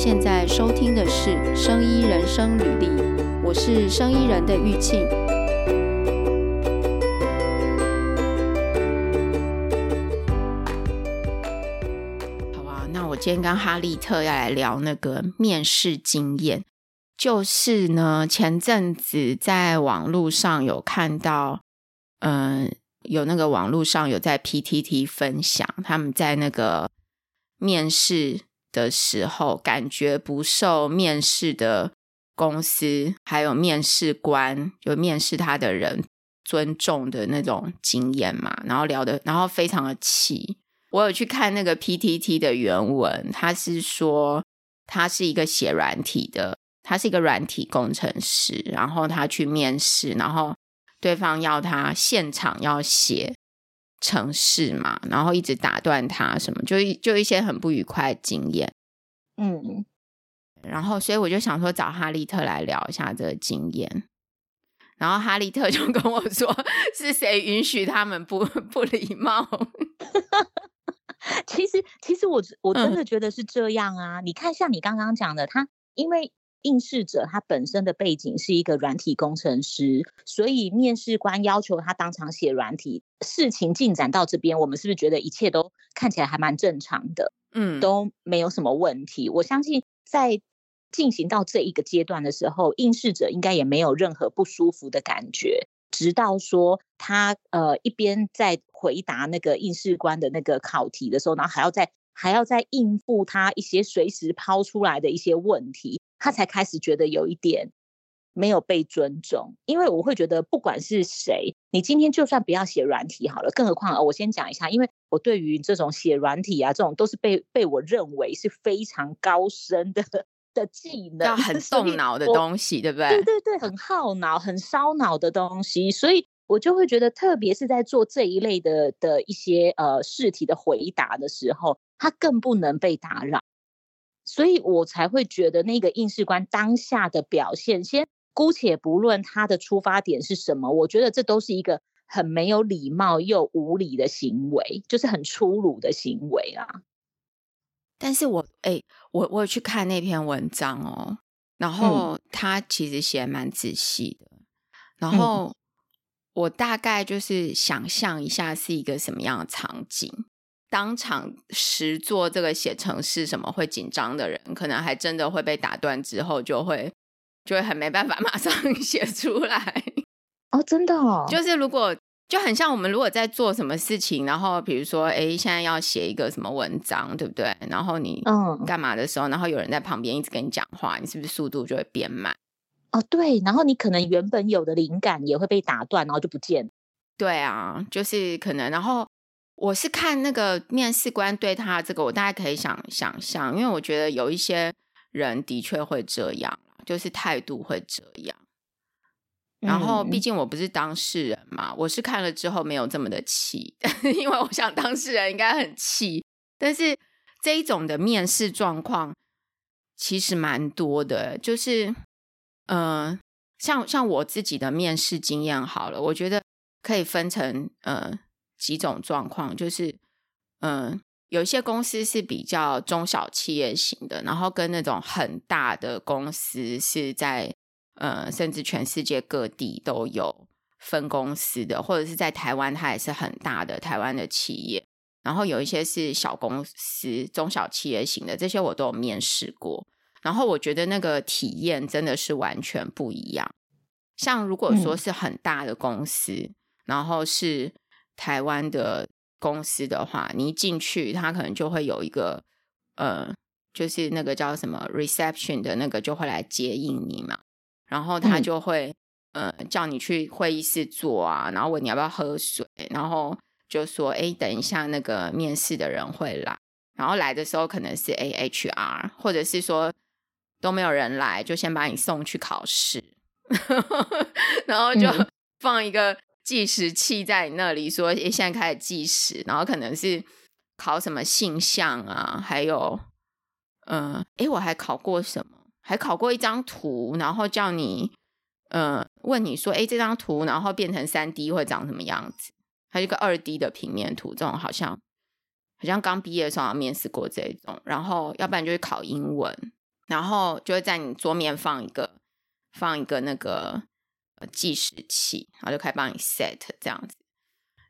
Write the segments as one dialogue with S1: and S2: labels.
S1: 现在收听的是《生医人生履历》，我是生医人的玉庆。好啊，那我今天跟哈利特要来聊那个面试经验，就是呢，前阵子在网络上有看到，嗯、有那个网络上有在 PTT 分享，他们在那个面试。的时候，感觉不受面试的公司还有面试官，就面试他的人尊重的那种经验嘛，然后聊的，然后非常的气。我有去看那个 PTT 的原文，他是说他是一个写软体的，他是一个软体工程师，然后他去面试，然后对方要他现场要写。程式嘛，然后一直打断他，什么就就一些很不愉快的经验，
S2: 嗯，
S1: 然后所以我就想说找哈利特来聊一下这个经验，然后哈利特就 跟我说是谁允许他们不不礼貌？
S2: 其实其实我我真的觉得是这样啊，嗯、你看像你刚刚讲的，他因为。应试者他本身的背景是一个软体工程师，所以面试官要求他当场写软体。事情进展到这边，我们是不是觉得一切都看起来还蛮正常的？嗯，都没有什么问题。我相信在进行到这一个阶段的时候，应试者应该也没有任何不舒服的感觉。直到说他呃一边在回答那个应试官的那个考题的时候，然后还要再还要再应付他一些随时抛出来的一些问题。他才开始觉得有一点没有被尊重，因为我会觉得不管是谁，你今天就算不要写软体好了，更何况我先讲一下，因为我对于这种写软体啊，这种都是被被我认为是非常高深的的技能，
S1: 要很动脑的东西，对不对？
S2: 对对对，很耗脑、很烧脑的东西，所以我就会觉得，特别是在做这一类的的一些呃试题的回答的时候，它更不能被打扰。所以我才会觉得那个应试官当下的表现，先姑且不论他的出发点是什么，我觉得这都是一个很没有礼貌又无礼的行为，就是很粗鲁的行为啊。
S1: 但是我哎、欸，我我有去看那篇文章哦，然后他其实写得蛮仔细的，嗯、然后我大概就是想象一下是一个什么样的场景。当场实做这个写程式什么会紧张的人，可能还真的会被打断之后，就会就会很没办法马上 写出来
S2: 哦，真的哦，
S1: 就是如果就很像我们如果在做什么事情，然后比如说哎，现在要写一个什么文章，对不对？然后你嗯干嘛的时候，然后有人在旁边一直跟你讲话，你是不是速度就会变慢？
S2: 哦，对，然后你可能原本有的灵感也会被打断，然后就不见。
S1: 对啊，就是可能，然后。我是看那个面试官对他这个，我大概可以想想象，因为我觉得有一些人的确会这样，就是态度会这样。然后，毕竟我不是当事人嘛，我是看了之后没有这么的气，因为我想当事人应该很气。但是这一种的面试状况其实蛮多的，就是嗯、呃，像像我自己的面试经验好了，我觉得可以分成呃。几种状况就是，嗯，有一些公司是比较中小企业型的，然后跟那种很大的公司是在，呃，甚至全世界各地都有分公司的，或者是在台湾它也是很大的台湾的企业。然后有一些是小公司、中小企业型的，这些我都有面试过。然后我觉得那个体验真的是完全不一样。像如果说是很大的公司，嗯、然后是。台湾的公司的话，你一进去，他可能就会有一个，呃，就是那个叫什么 reception 的那个就会来接应你嘛，然后他就会，嗯、呃，叫你去会议室坐啊，然后问你要不要喝水，然后就说，哎，等一下那个面试的人会来，然后来的时候可能是 AHR，或者是说都没有人来，就先把你送去考试，然后就放一个。计时器在你那里说，诶，现在开始计时，然后可能是考什么性向啊，还有，嗯、呃，诶，我还考过什么？还考过一张图，然后叫你，嗯、呃，问你说，诶，这张图然后变成三 D 会长什么样子？还有一个二 D 的平面图，这种好像好像刚毕业的时候面试过这种，然后要不然就是考英文，然后就会在你桌面放一个放一个那个计时器，然后就可以帮你 set 这样子。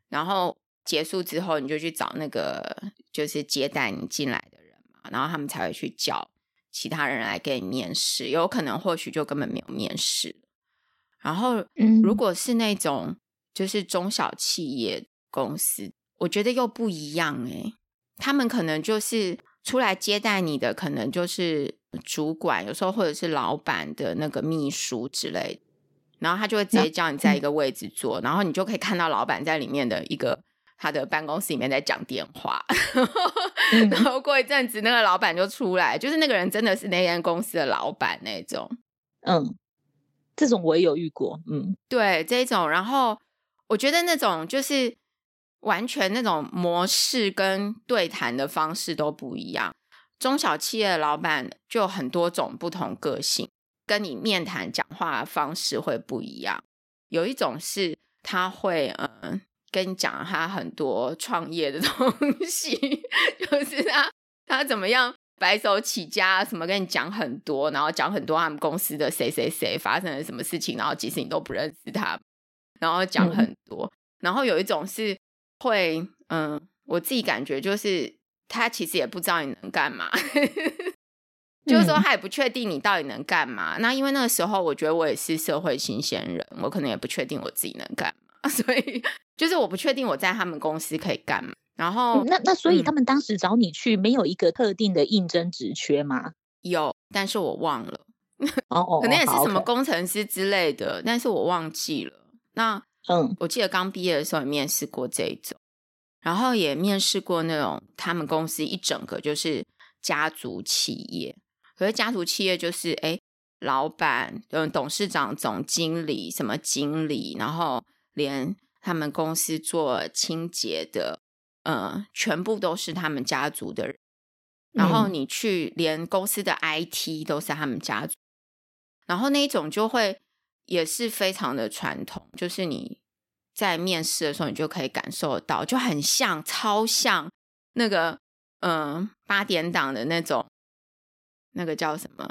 S1: 然后结束之后，你就去找那个就是接待你进来的人嘛，然后他们才会去叫其他人来给你面试。有可能或许就根本没有面试。然后，如果是那种就是中小企业公司，我觉得又不一样诶，他们可能就是出来接待你的，可能就是主管，有时候或者是老板的那个秘书之类的，然后他就会直接叫你在一个位置坐，然后你就可以看到老板在里面的一个他的办公室里面在讲电话，然后过一阵子那个老板就出来，就是那个人真的是那间公司的老板那种，
S2: 嗯。这种我也有遇过，嗯，
S1: 对，这种，然后我觉得那种就是完全那种模式跟对谈的方式都不一样。中小企业的老板就有很多种不同个性，跟你面谈讲话的方式会不一样。有一种是他会嗯跟你讲他很多创业的 东西，就是他他怎么样。白手起家什么跟你讲很多，然后讲很多他们公司的谁谁谁发生了什么事情，然后即使你都不认识他，然后讲很多。嗯、然后有一种是会，嗯，我自己感觉就是他其实也不知道你能干嘛，就是说他也不确定你到底能干嘛。嗯、那因为那个时候我觉得我也是社会新鲜人，我可能也不确定我自己能干嘛，所以就是我不确定我在他们公司可以干嘛。然后，
S2: 那那所以他们当时找你去，没有一个特定的应征职缺吗？嗯、
S1: 有，但是我忘了。
S2: 哦哦，
S1: 可能也是什么工程师之类的，但是我忘记了。那嗯，我记得刚毕业的时候也面试过这一种，然后也面试过那种他们公司一整个就是家族企业。可是家族企业就是哎，老板、嗯，董事长、总经理、什么经理，然后连他们公司做清洁的。嗯，全部都是他们家族的人，然后你去连公司的 IT 都是他们家族，然后那一种就会也是非常的传统，就是你在面试的时候，你就可以感受得到，就很像，超像那个嗯八点档的那种，那个叫什么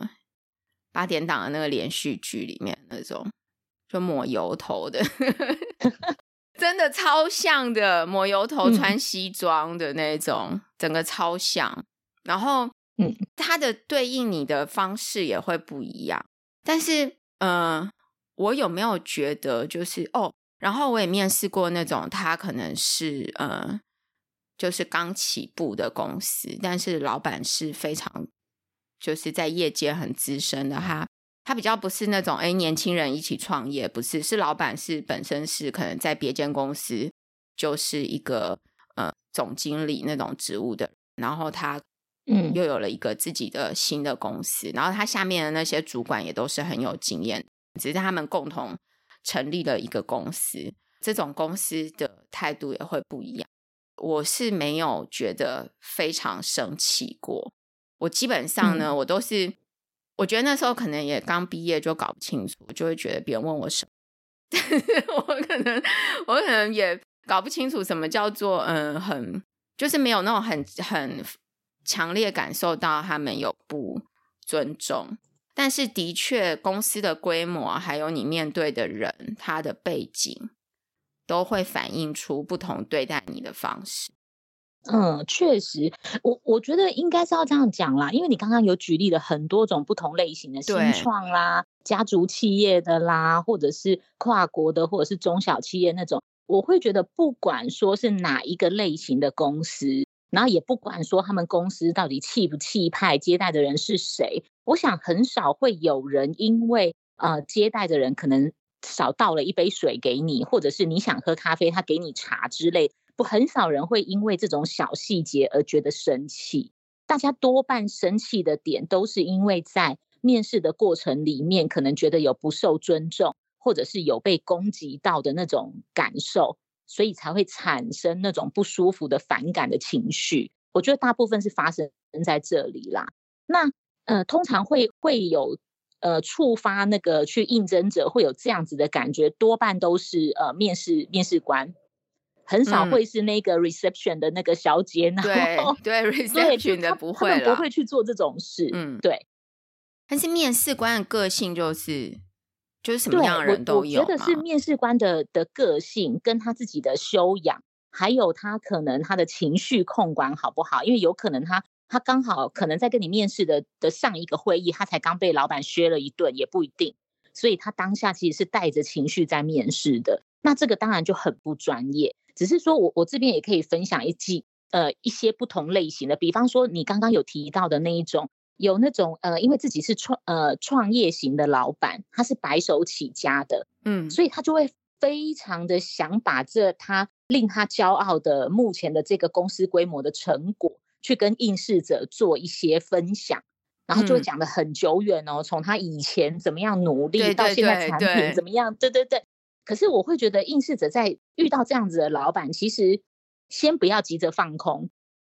S1: 八点档的那个连续剧里面那种，就抹油头的。真的超像的，抹油头、穿西装的那种，嗯、整个超像。然后，嗯，它的对应你的方式也会不一样。但是，嗯、呃，我有没有觉得就是哦？然后我也面试过那种，他可能是呃，就是刚起步的公司，但是老板是非常就是在业界很资深的哈。他比较不是那种哎，年轻人一起创业，不是，是老板是本身是可能在别间公司就是一个呃总经理那种职务的，然后他嗯又有了一个自己的新的公司，嗯、然后他下面的那些主管也都是很有经验，只是他们共同成立了一个公司，这种公司的态度也会不一样。我是没有觉得非常生气过，我基本上呢，嗯、我都是。我觉得那时候可能也刚毕业，就搞不清楚，就会觉得别人问我什么，但 是我可能我可能也搞不清楚什么叫做嗯，很就是没有那种很很强烈感受到他们有不尊重，但是的确公司的规模还有你面对的人他的背景都会反映出不同对待你的方式。
S2: 嗯，确实，我我觉得应该是要这样讲啦，因为你刚刚有举例了很多种不同类型的新创啦、家族企业的啦，或者是跨国的，或者是中小企业那种，我会觉得不管说是哪一个类型的公司，然后也不管说他们公司到底气不气派，接待的人是谁，我想很少会有人因为呃接待的人可能少倒了一杯水给你，或者是你想喝咖啡，他给你茶之类。不，很少人会因为这种小细节而觉得生气。大家多半生气的点都是因为在面试的过程里面，可能觉得有不受尊重，或者是有被攻击到的那种感受，所以才会产生那种不舒服的反感的情绪。我觉得大部分是发生在这里啦。那呃，通常会会有呃触发那个去应征者会有这样子的感觉，多半都是呃面试面试官。很少会是那个 reception 的那个小姐，然后
S1: 对 对 reception 的不会了，
S2: 不会去做这种事。嗯，对。
S1: 但是面试官的个性就是就是什么样的人都有。
S2: 我觉得是面试官的的个性跟他自己的修养，还有他可能他的情绪控管好不好？因为有可能他他刚好可能在跟你面试的的上一个会议，他才刚被老板削了一顿，也不一定。所以他当下其实是带着情绪在面试的，那这个当然就很不专业。只是说我我这边也可以分享一记呃一些不同类型的，比方说你刚刚有提到的那一种，有那种呃因为自己是创呃创业型的老板，他是白手起家的，嗯，所以他就会非常的想把这他令他骄傲的目前的这个公司规模的成果，去跟应试者做一些分享。然后就会讲的很久远哦，从、嗯、他以前怎么样努力，到现在产品怎么样，对对对。可是我会觉得应试者在遇到这样子的老板，其实先不要急着放空，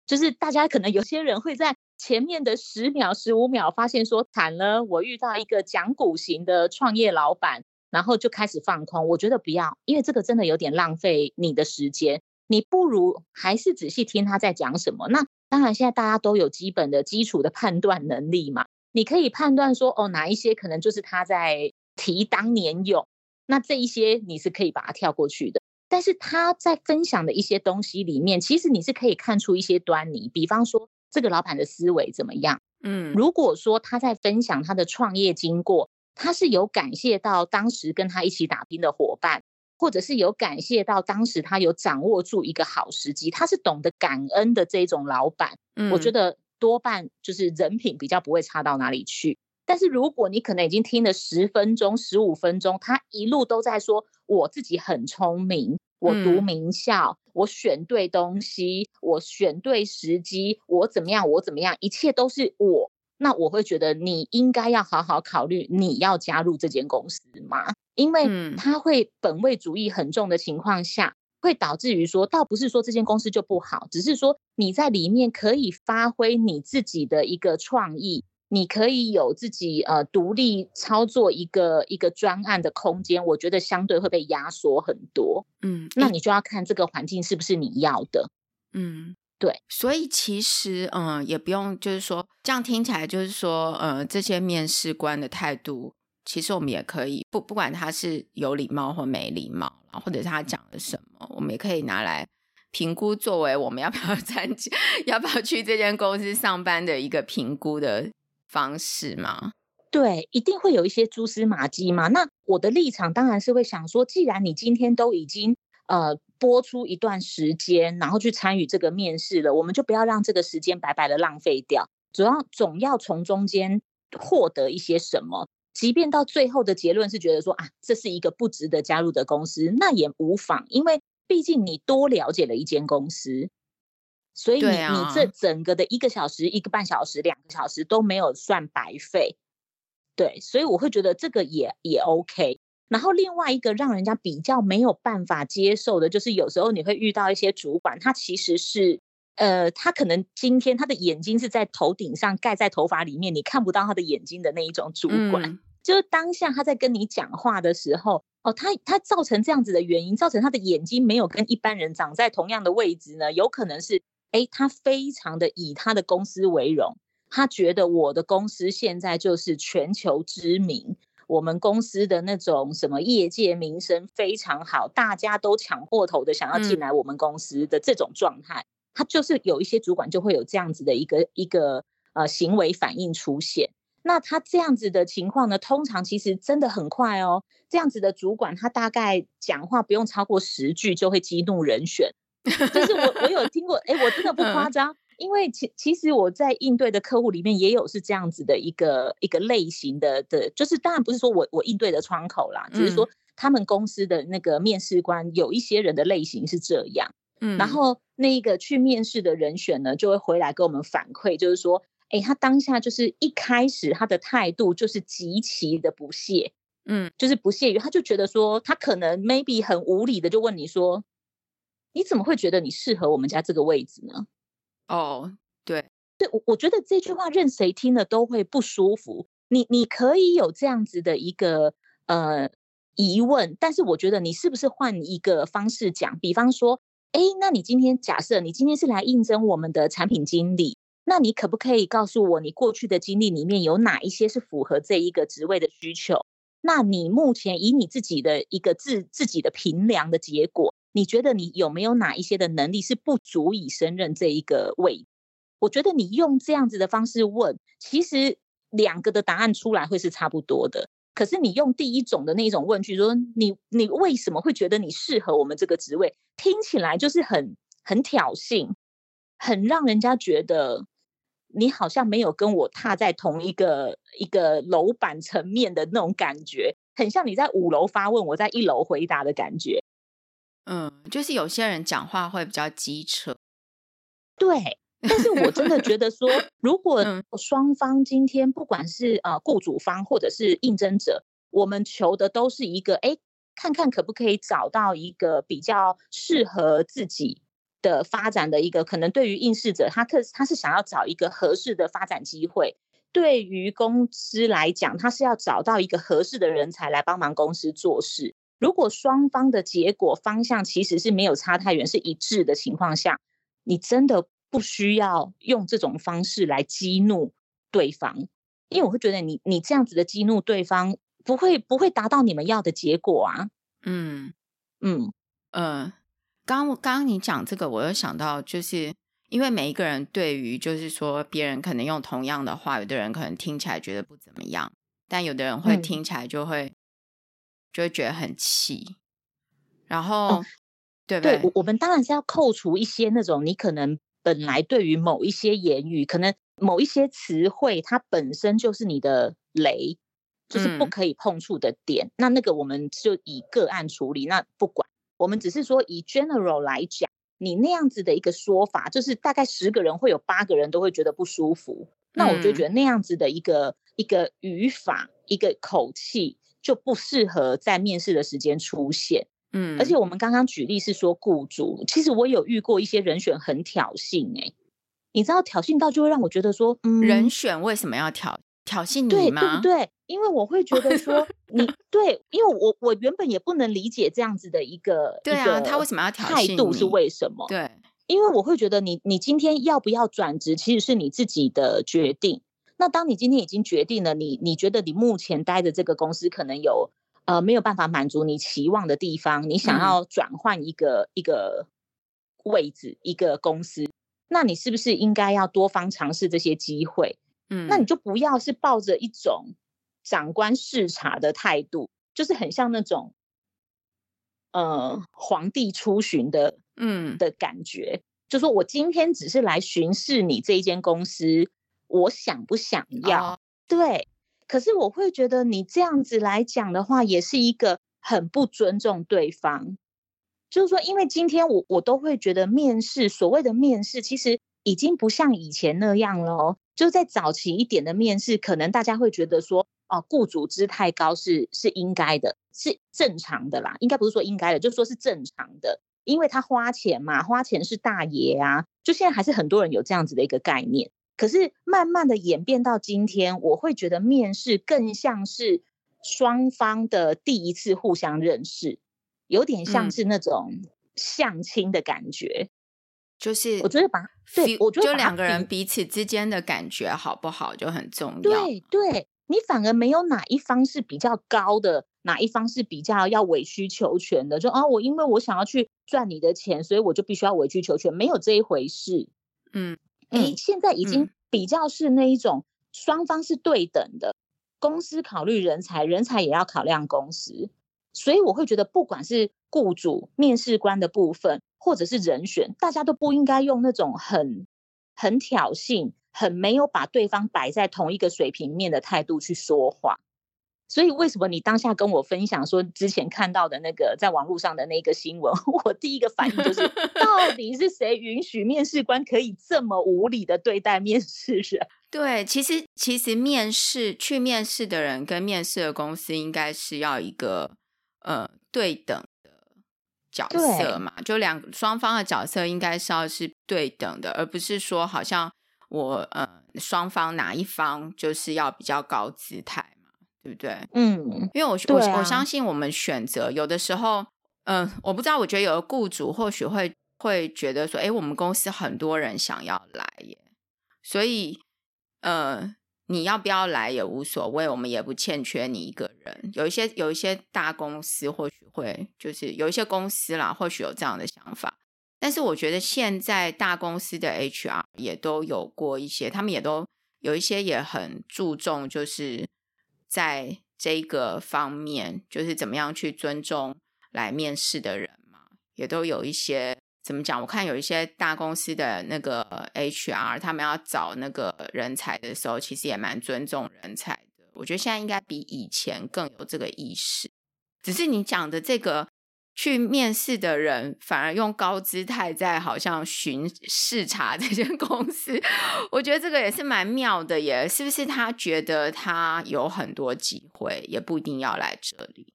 S2: 就是大家可能有些人会在前面的十秒、十五秒发现说惨了，我遇到一个讲古型的创业老板，然后就开始放空。我觉得不要，因为这个真的有点浪费你的时间。你不如还是仔细听他在讲什么。那。当然，现在大家都有基本的基础的判断能力嘛，你可以判断说，哦，哪一些可能就是他在提当年勇，那这一些你是可以把它跳过去的。但是他在分享的一些东西里面，其实你是可以看出一些端倪，比方说这个老板的思维怎么样。嗯，如果说他在分享他的创业经过，他是有感谢到当时跟他一起打拼的伙伴。或者是有感谢到当时他有掌握住一个好时机，他是懂得感恩的这种老板，嗯，我觉得多半就是人品比较不会差到哪里去。但是如果你可能已经听了十分钟、十五分钟，他一路都在说我自己很聪明，我读名校，嗯，我选对东西，我选对时机，我怎么样，我怎么样，一切都是我，那我会觉得你应该要好好考虑你要加入这间公司吗？因为他会本位主义很重的情况下，会导致于说，倒不是说这间公司就不好，只是说你在里面可以发挥你自己的一个创意，你可以有自己呃独立操作一个一个专案的空间，我觉得相对会被压缩很多。嗯，那你就要看这个环境是不是你要的。嗯，对。
S1: 所以其实嗯、呃，也不用就是说这样听起来就是说呃，这些面试官的态度。其实我们也可以不不管他是有礼貌或没礼貌，或者是他讲了什么，我们也可以拿来评估，作为我们要不要参加、要不要去这间公司上班的一个评估的方式嘛。
S2: 对，一定会有一些蛛丝马迹嘛。那我的立场当然是会想说，既然你今天都已经呃播出一段时间，然后去参与这个面试了，我们就不要让这个时间白白的浪费掉，主要总要从中间获得一些什么。即便到最后的结论是觉得说啊，这是一个不值得加入的公司，那也无妨，因为毕竟你多了解了一间公司，所以你、啊、你这整个的一个小时、一个半小时、两个小时都没有算白费，对，所以我会觉得这个也也 OK。然后另外一个让人家比较没有办法接受的，就是有时候你会遇到一些主管，他其实是。呃，他可能今天他的眼睛是在头顶上盖在头发里面，你看不到他的眼睛的那一种主管，嗯、就是当下他在跟你讲话的时候，哦，他他造成这样子的原因，造成他的眼睛没有跟一般人长在同样的位置呢，有可能是，哎，他非常的以他的公司为荣，他觉得我的公司现在就是全球知名，我们公司的那种什么业界名声非常好，大家都抢破头的想要进来我们公司的这种状态。嗯他就是有一些主管就会有这样子的一个一个呃行为反应出现，那他这样子的情况呢，通常其实真的很快哦。这样子的主管，他大概讲话不用超过十句就会激怒人选。就是我我有听过，哎，我真的不夸张，因为其其实我在应对的客户里面也有是这样子的一个一个类型的的，就是当然不是说我我应对的窗口啦，只是说他们公司的那个面试官有一些人的类型是这样。嗯，然后那个去面试的人选呢，就会回来跟我们反馈，就是说，哎，他当下就是一开始他的态度就是极其的不屑，嗯，就是不屑于，他就觉得说，他可能 maybe 很无理的就问你说，你怎么会觉得你适合我们家这个位置呢？
S1: 哦，对，
S2: 对，我我觉得这句话任谁听了都会不舒服。你你可以有这样子的一个呃疑问，但是我觉得你是不是换一个方式讲，比方说。哎，那你今天假设你今天是来应征我们的产品经理，那你可不可以告诉我，你过去的经历里面有哪一些是符合这一个职位的需求？那你目前以你自己的一个自自己的评量的结果，你觉得你有没有哪一些的能力是不足以胜任这一个位？我觉得你用这样子的方式问，其实两个的答案出来会是差不多的。可是你用第一种的那种问句说，你你为什么会觉得你适合我们这个职位？听起来就是很很挑衅，很让人家觉得。你好像没有跟我踏在同一个一个楼板层面的那种感觉，很像你在五楼发问，我在一楼回答的感觉。
S1: 嗯，就是有些人讲话会比较机车。
S2: 对，但是我真的觉得说，如果双方今天不管是呃雇主方或者是应征者，我们求的都是一个，哎，看看可不可以找到一个比较适合自己。的发展的一个可能，对于应试者，他特他是想要找一个合适的发展机会；对于公司来讲，他是要找到一个合适的人才来帮忙公司做事。如果双方的结果方向其实是没有差太远，是一致的情况下，你真的不需要用这种方式来激怒对方，因为我会觉得你你这样子的激怒对方，不会不会达到你们要的结果啊。嗯嗯嗯。呃
S1: 刚刚刚你讲这个，我又想到，就是因为每一个人对于，就是说别人可能用同样的话，有的人可能听起来觉得不怎么样，但有的人会听起来就会、嗯、就会觉得很气。然后，哦、对不对？
S2: 对，我们当然是要扣除一些那种你可能本来对于某一些言语，可能某一些词汇，它本身就是你的雷，就是不可以碰触的点。嗯、那那个我们就以个案处理，那不管。我们只是说，以 general 来讲，你那样子的一个说法，就是大概十个人会有八个人都会觉得不舒服。那我就觉得那样子的一个、嗯、一个语法、一个口气就不适合在面试的时间出现。嗯，而且我们刚刚举例是说雇主，其实我有遇过一些人选很挑衅、欸，哎，你知道挑衅到就会让我觉得说，嗯，
S1: 人选为什么要挑？挑衅你吗？
S2: 对，对不对？因为我会觉得说 你对，因为我我原本也不能理解这样子的一个
S1: 对啊，他为什么要挑衅？态
S2: 度是为什么？
S1: 对，
S2: 因为我会觉得你你今天要不要转职，其实是你自己的决定。那当你今天已经决定了，你你觉得你目前待的这个公司可能有呃没有办法满足你期望的地方，你想要转换一个、嗯、一个位置一个公司，那你是不是应该要多方尝试这些机会？嗯，那你就不要是抱着一种长官视察的态度，就是很像那种，呃，皇帝出巡的，嗯的感觉。就说我今天只是来巡视你这一间公司，我想不想要？哦、对，可是我会觉得你这样子来讲的话，也是一个很不尊重对方。就是说，因为今天我我都会觉得面试，所谓的面试，其实已经不像以前那样了。就在早期一点的面试，可能大家会觉得说，哦，雇主姿态高是是应该的，是正常的啦。应该不是说应该的，就说是正常的，因为他花钱嘛，花钱是大爷啊。就现在还是很多人有这样子的一个概念。可是慢慢的演变到今天，我会觉得面试更像是双方的第一次互相认识，有点像是那种相亲的感觉。
S1: 就是
S2: 我觉得把对，我觉得
S1: 就两个人彼此之间的感觉好不好就很重要。
S2: 对对，你反而没有哪一方是比较高的，哪一方是比较要委曲求全的。就啊，我因为我想要去赚你的钱，所以我就必须要委曲求全，没有这一回事。嗯，哎，现在已经比较是那一种双方是对等的，公司考虑人才，人才也要考量公司。所以我会觉得，不管是雇主、面试官的部分，或者是人选，大家都不应该用那种很、很挑衅、很没有把对方摆在同一个水平面的态度去说话。所以，为什么你当下跟我分享说之前看到的那个在网络上的那个新闻，我第一个反应就是，到底是谁允许面试官可以这么无理的对待面试人？
S1: 对，其实其实面试去面试的人跟面试的公司应该是要一个。呃，对等的角色嘛，就两双方的角色应该是要是对等的，而不是说好像我呃双方哪一方就是要比较高姿态嘛，对不对？嗯，因为我、啊、我我相信我们选择有的时候，嗯、呃，我不知道，我觉得有的雇主或许会会觉得说，哎，我们公司很多人想要来耶，所以呃，你要不要来也无所谓，我们也不欠缺你一个人。有一些有一些大公司或许会，就是有一些公司啦，或许有这样的想法。但是我觉得现在大公司的 HR 也都有过一些，他们也都有一些也很注重，就是在这个方面，就是怎么样去尊重来面试的人嘛，也都有一些怎么讲？我看有一些大公司的那个 HR，他们要找那个人才的时候，其实也蛮尊重人才的。我觉得现在应该比以前更有这个意识。只是你讲的这个。去面试的人反而用高姿态在好像巡视察这间 公司，我觉得这个也是蛮妙的耶，是不是？他觉得他有很多机会，也不一定要来这里。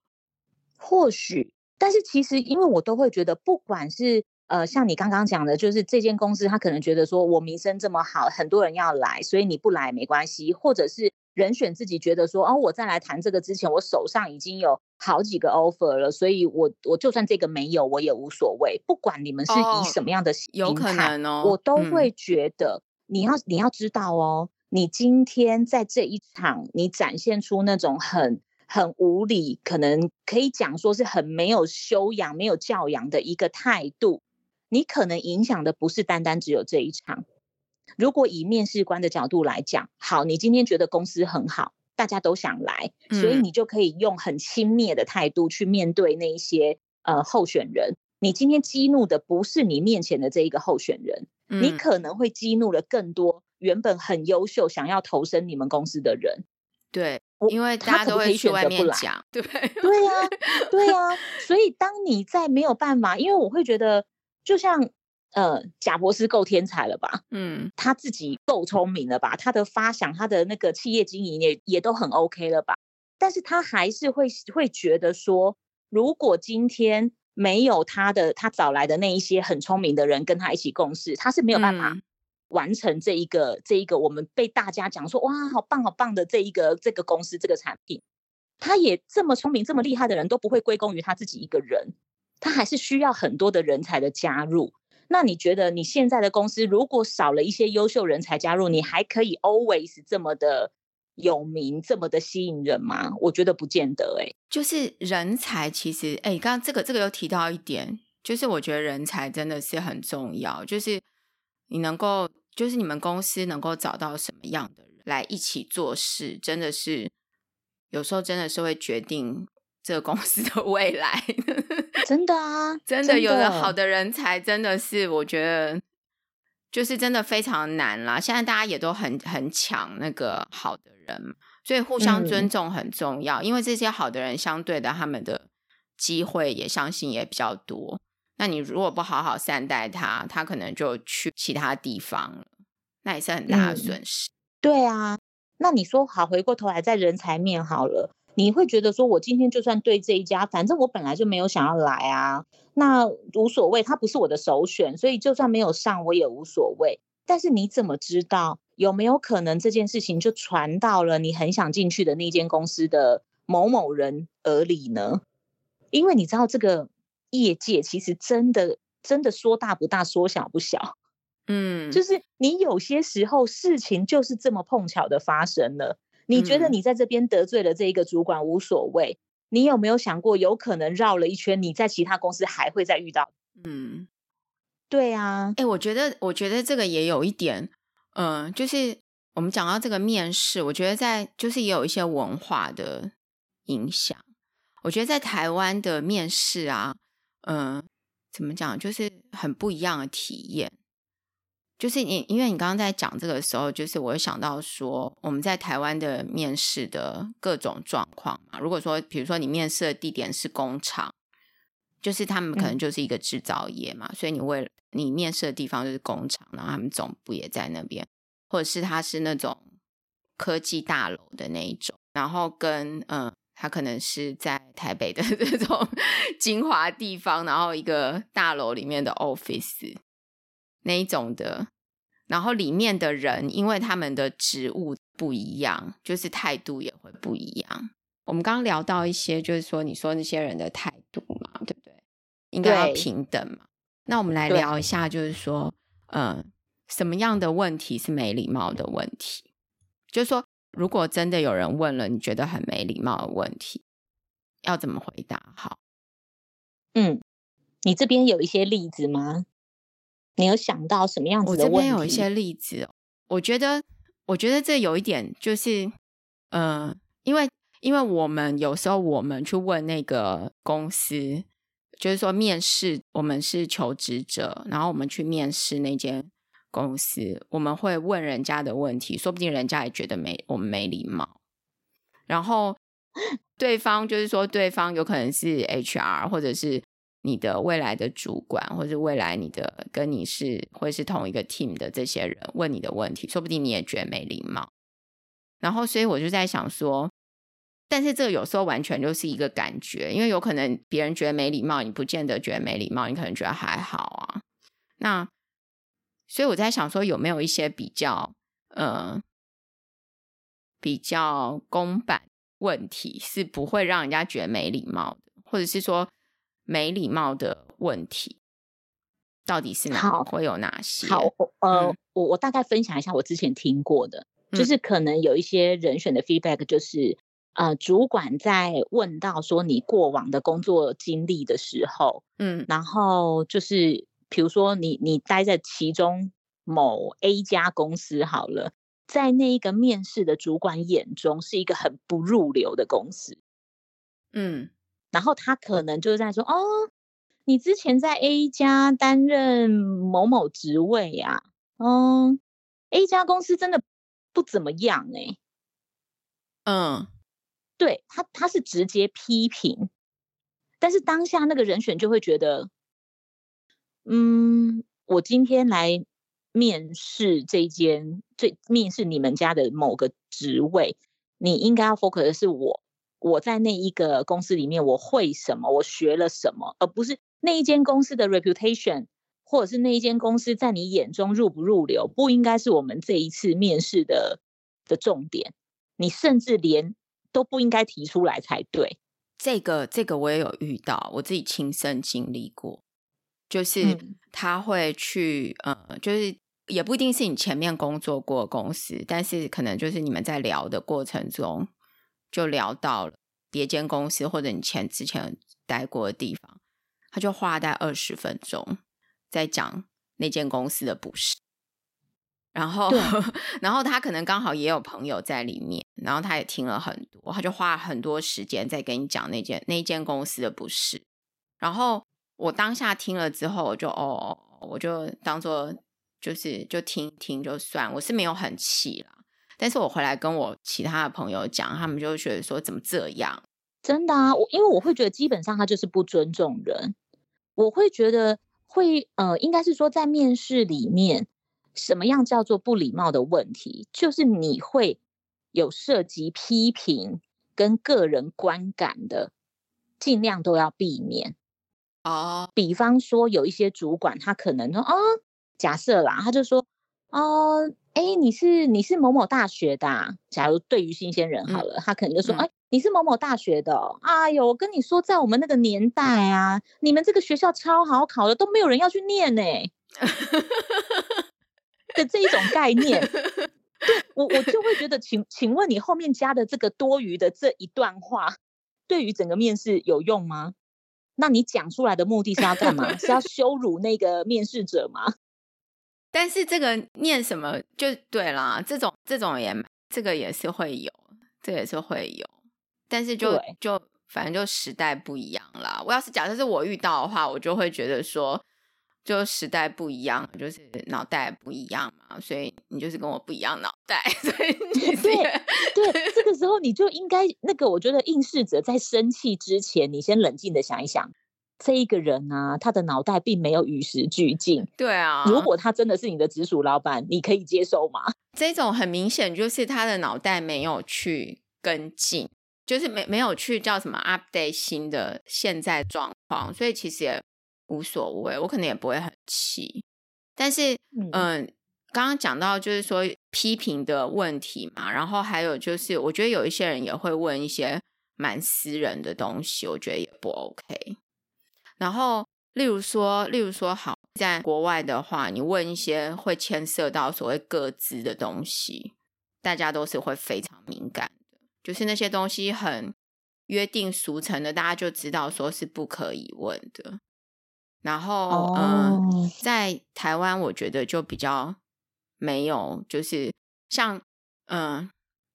S2: 或许，但是其实因为我都会觉得，不管是呃像你刚刚讲的，就是这间公司他可能觉得说我名声这么好，很多人要来，所以你不来没关系，或者是。人选自己觉得说，哦，我再来谈这个之前，我手上已经有好几个 offer 了，所以我我就算这个没有，我也无所谓。不管你们是以什么样的心态，
S1: 有可能哦，
S2: 我都会觉得你要你要知道哦，你今天在这一场，你展现出那种很很无理，可能可以讲说是很没有修养、没有教养的一个态度，你可能影响的不是单单只有这一场。如果以面试官的角度来讲，好，你今天觉得公司很好，大家都想来，所以你就可以用很轻蔑的态度去面对那一些呃候选人。你今天激怒的不是你面前的这一个候选人，嗯，你可能会激怒了更多原本很优秀想要投身你们公司的人。
S1: 对，因为大家都会去外面讲，对对
S2: 呀，对呀。所以当你在没有办法，因为我会觉得，就像。呃，贾博士够天才了吧？嗯，他自己够聪明了吧？他的发想，他的那个企业经营也也都很 OK 了吧？但是他还是会会觉得说，如果今天没有他的他找来的那一些很聪明的人跟他一起共事，他是没有办法完成这一个、嗯、这一个我们被大家讲说哇，好棒好棒的这一个这个公司这个产品。他也这么聪明这么厉害的人都不会归功于他自己一个人，他还是需要很多的人才的加入。那你觉得你现在的公司如果少了一些优秀人才加入，你还可以 always 这么的有名，这么的吸引人吗？我觉得不见得哎、
S1: 就是人才其实哎，刚刚这个这个又提到一点，就是我觉得人才真的是很重要，就是你能够，就是你们公司能够找到什么样的人来一起做事，真的是有时候真的是会决定。这个公司的未来，
S2: 真的啊，
S1: 真的有的好的人才，真的是我觉得就是真的非常难啦。现在大家也都很很抢那个好的人，所以互相尊重很重要。嗯、因为这些好的人，相对的他们的机会也相信也比较多。那你如果不好好善待他，他可能就去其他地方了，那也是很大的损失。
S2: 嗯、对啊，那你说好，回过头来在人才面好了。你会觉得说，我今天就算对这一家，反正我本来就没有想要来啊，那无所谓，他不是我的首选，所以就算没有上，我也无所谓。但是你怎么知道有没有可能这件事情就传到了你很想进去的那间公司的某某人耳里呢？因为你知道这个业界其实真的真的说大不大，说小不小，嗯，就是你有些时候事情就是这么碰巧的发生了。你觉得你在这边得罪了这一个主管无所谓，你有没有想过，有可能绕了一圈，你在其他公司还会再遇到？嗯，对啊，
S1: 哎、欸，我觉得，我觉得这个也有一点，嗯、呃，就是我们讲到这个面试，我觉得在就是也有一些文化的影响。我觉得在台湾的面试啊，嗯、呃，怎么讲，就是很不一样的体验。就是你，因为你刚刚在讲这个时候，就是我想到说，我们在台湾的面试的各种状况嘛。如果说，比如说你面试的地点是工厂，就是他们可能就是一个制造业嘛，嗯、所以你为你面试的地方就是工厂，然后他们总部也在那边，或者是他是那种科技大楼的那一种，然后跟嗯，他可能是在台北的 这种 精华地方，然后一个大楼里面的 office。那一种的，然后里面的人，因为他们的职务不一样，就是态度也会不一样。我们刚刚聊到一些，就是说你说那些人的态度嘛，对不对？应该要平等嘛。那我们来聊一下，就是说，嗯、呃，什么样的问题是没礼貌的问题？就是说，如果真的有人问了你觉得很没礼貌的问题，要怎么回答？好，
S2: 嗯，你这边有一些例子吗？你有想到什么样子的问题？
S1: 我这边有一些例子，我觉得，我觉得这有一点就是，嗯、呃，因为因为我们有时候我们去问那个公司，就是说面试，我们是求职者，然后我们去面试那间公司，我们会问人家的问题，说不定人家也觉得没我们没礼貌，然后 对方就是说，对方有可能是 HR 或者是。你的未来的主管，或者未来你的跟你是会是同一个 team 的这些人问你的问题，说不定你也觉得没礼貌。然后，所以我就在想说，但是这个有时候完全就是一个感觉，因为有可能别人觉得没礼貌，你不见得觉得没礼貌，你可能觉得还好啊。那所以我在想说，有没有一些比较呃比较公版问题是不会让人家觉得没礼貌的，或者是说。没礼貌的问题到底是哪？好会有哪些？
S2: 好，呃，嗯、我我大概分享一下我之前听过的，嗯、就是可能有一些人选的 feedback，就是呃，主管在问到说你过往的工作经历的时候，嗯，然后就是比如说你你待在其中某 A 家公司好了，在那一个面试的主管眼中是一个很不入流的公司，嗯。然后他可能就是在说：“哦，你之前在 A 家担任某某职位呀？嗯，A 家公司真的不怎么样哎。”嗯，对他他是直接批评，但是当下那个人选就会觉得：“嗯，我今天来面试这间，这面试你们家的某个职位，你应该要 focus 的是我。”我在那一个公司里面，我会什么？我学了什么？而不是那一间公司的 reputation，或者是那一间公司在你眼中入不入流，不应该是我们这一次面试的的重点。你甚至连都不应该提出来才对。
S1: 这个这个我也有遇到，我自己亲身经历过，就是他会去，嗯，呃，就是也不一定是你前面工作过公司，但是可能就是你们在聊的过程中。就聊到了别间公司或者你前之前待过的地方，他就花大概二十分钟在讲那间公司的不是，然后 然后他可能刚好也有朋友在里面，然后他也听了很多，他就花了很多时间在跟你讲那间那间公司的不是，然后我当下听了之后，我就哦，我就当做就是就听听就算，我是没有很气啦。但是我回来跟我其他的朋友讲，他们就觉得说怎么这样？
S2: 真的啊，我因为我会觉得基本上他就是不尊重人。我会觉得会呃，应该是说在面试里面，什么样叫做不礼貌的问题，就是你会有涉及批评跟个人观感的，尽量都要避免。哦，比方说有一些主管，他可能说啊，假设啦，他就说哦。哎，你是你是某某大学的啊？假如对于新鲜人好了，嗯、他可能就说：“哎、嗯，你是某某大学的哦。哎呦，我跟你说，在我们那个年代啊，你们这个学校超好考的，都没有人要去念呢。”的这一种概念，对我我就会觉得，请请问你后面加的这个多余的这一段话，对于整个面试有用吗？那你讲出来的目的是要干嘛？是要羞辱那个面试者吗？
S1: 但是这个念什么就对啦，这种这种也这个也是会有，这个、也是会有，但是就就反正就时代不一样啦。我要是假设是我遇到的话，我就会觉得说，就时代不一样，就是脑袋不一样嘛，所以你就是跟我不一样脑袋，所以你
S2: 对对，这个时候你就应该那个，我觉得应试者在生气之前，你先冷静的想一想。这一个人啊，他的脑袋并没有与时俱进。
S1: 对啊，
S2: 如果他真的是你的直属老板，你可以接受吗？
S1: 这种很明显就是他的脑袋没有去跟进，就是没没有去叫什么 update 新的现在状况，所以其实也无所谓，我可能也不会很气。但是，嗯、呃，刚刚讲到就是说批评的问题嘛，然后还有就是，我觉得有一些人也会问一些蛮私人的东西，我觉得也不 OK。然后例如说，例如说，好，在国外的话，你问一些会牵涉到所谓各自的东西，大家都是会非常敏感的，就是那些东西很约定俗成的，大家就知道说是不可以问的。然后，嗯、oh. 呃，在台湾，我觉得就比较没有，就是像，嗯、呃，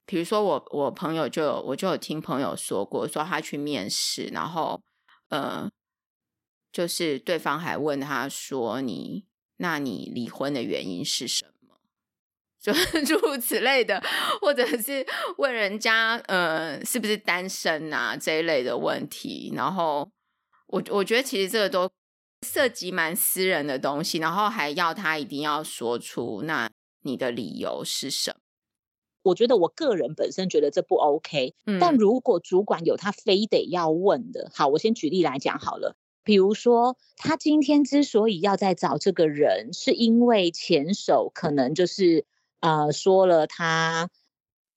S1: 比如说我我朋友就有我就有听朋友说过，说他去面试，然后，呃。就是对方还问他说：“你，那你离婚的原因是什么？” 就诸如此类的，或者是问人家呃是不是单身啊这一类的问题。然后我我觉得其实这个都涉及蛮私人的东西，然后还要他一定要说出那你的理由是什么。
S2: 我觉得我个人本身觉得这不 OK，嗯，但如果主管有他非得要问的，好，我先举例来讲好了。比如说，他今天之所以要再找这个人，是因为前手可能就是呃说了他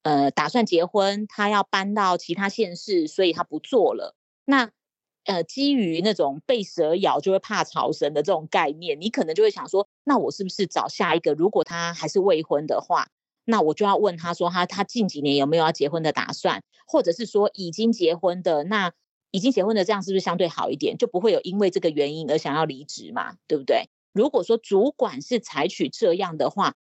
S2: 呃打算结婚，他要搬到其他县市，所以他不做了。那呃基于那种被蛇咬就会怕草绳的这种概念，你可能就会想说，那我是不是找下一个？如果他还是未婚的话，那我就要问他说他他近几年有没有要结婚的打算，或者是说已经结婚的那。已经结婚的这样是不是相对好一点？就不会有因为这个原因而想要离职嘛？对不对？如果说主管是采取这样的话，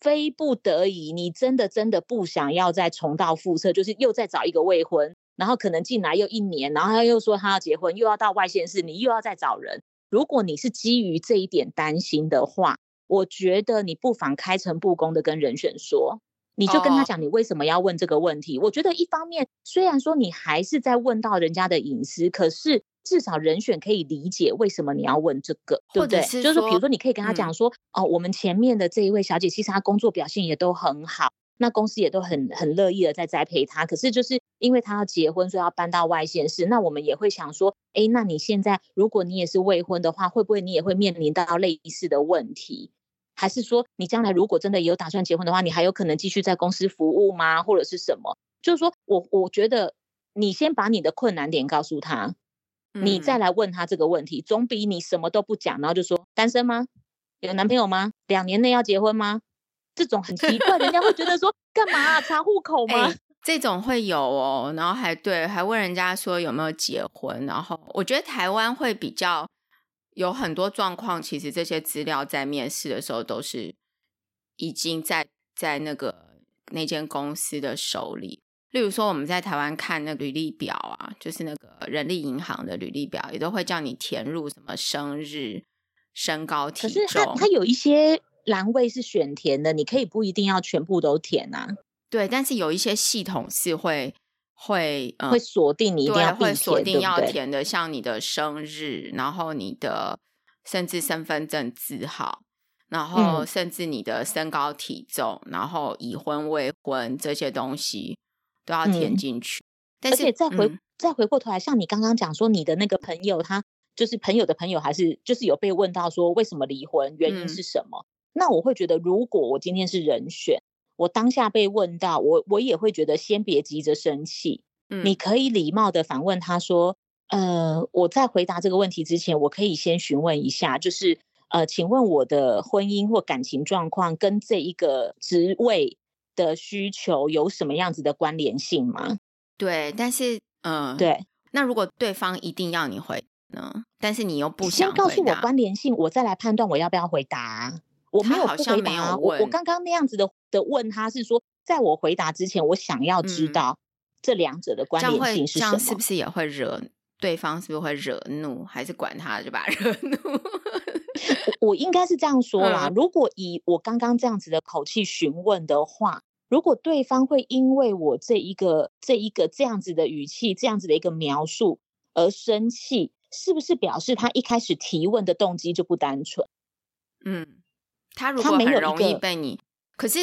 S2: 非不得已，你真的真的不想要再重蹈覆辙，就是又再找一个未婚，然后可能进来又一年，然后他又说他要结婚，又要到外县市，你又要再找人。如果你是基于这一点担心的话，我觉得你不妨开诚布公的跟人选说。你就跟他讲，你为什么要问这个问题？Oh. 我觉得一方面虽然说你还是在问到人家的隐私，可是至少人选可以理解为什么你要问这个，对不对？就是说，比如说你可以跟他讲说，嗯、哦，我们前面的这一位小姐，其实她工作表现也都很好，那公司也都很很乐意的在栽培她。可是就是因为她要结婚，所以要搬到外县市，那我们也会想说，哎，那你现在如果你也是未婚的话，会不会你也会面临到类似的问题？还是说，你将来如果真的有打算结婚的话，你还有可能继续在公司服务吗？或者是什么？就是说我我觉得，你先把你的困难点告诉他，你再来问他这个问题，嗯、总比你什么都不讲，然后就说单身吗？有男朋友吗？两年内要结婚吗？这种很奇怪，人家会觉得说干嘛、啊、查户口吗、欸？
S1: 这种会有哦，然后还对，还问人家说有没有结婚，然后我觉得台湾会比较。有很多状况，其实这些资料在面试的时候都是已经在在那个那间公司的手里。例如说，我们在台湾看那个履历表啊，就是那个人力银行的履历表，也都会叫你填入什么生日、身高、体重。可是它
S2: 它有一些栏位是选填的，你可以不一定要全部都填啊。
S1: 对，但是有一些系统是会。会、嗯、
S2: 会锁定你一定要
S1: 会锁定要填的，像你的生日，然后你的甚至身份证字号，然后甚至你的身高体重，嗯、然后已婚未婚这些东西都要填进去。嗯、
S2: 但是再回、嗯、再回过头来，像你刚刚讲说，你的那个朋友，他就是朋友的朋友，还是就是有被问到说为什么离婚，原因是什么？嗯、那我会觉得，如果我今天是人选。我当下被问到，我我也会觉得先别急着生气，嗯，你可以礼貌的反问他说，呃，我在回答这个问题之前，我可以先询问一下，就是呃，请问我的婚姻或感情状况跟这一个职位的需求有什么样子的关联性吗？
S1: 对，但是嗯，呃、
S2: 对，
S1: 那如果对方一定要你回呢，但是你又不想
S2: 先告诉我关联性，我再来判断我要不要回答。我没有不回答，我我刚刚那样子的的问他是说，在我回答之前，我想要知道这两者的关联性是什么？
S1: 这样是不是也会惹对方？是不是会惹怒？还是管他就把惹怒？
S2: 我我应该是这样说啦。如果以我刚刚这样子的口气询问的话，如果对方会因为我这一个这一个这样子的语气，这样子的一个描述而生气，是不是表示他一开始提问的动机就不单纯？
S1: 嗯。他如果很容易被你，可是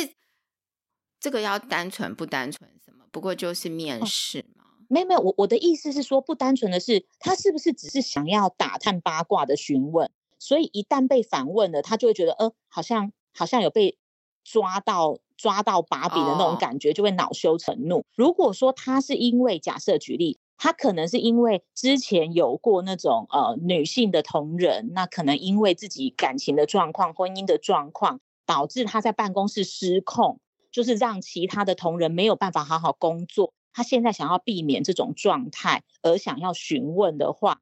S1: 这个要单纯不单纯什么？不过就是面试嘛。
S2: 哦、没有没有，我我的意思是说，不单纯的是他是不是只是想要打探八卦的询问，所以一旦被反问了，他就会觉得呃，好像好像有被抓到抓到把柄的那种感觉，哦、就会恼羞成怒。如果说他是因为假设举例。他可能是因为之前有过那种呃女性的同仁，那可能因为自己感情的状况、婚姻的状况，导致他在办公室失控，就是让其他的同仁没有办法好好工作。他现在想要避免这种状态，而想要询问的话，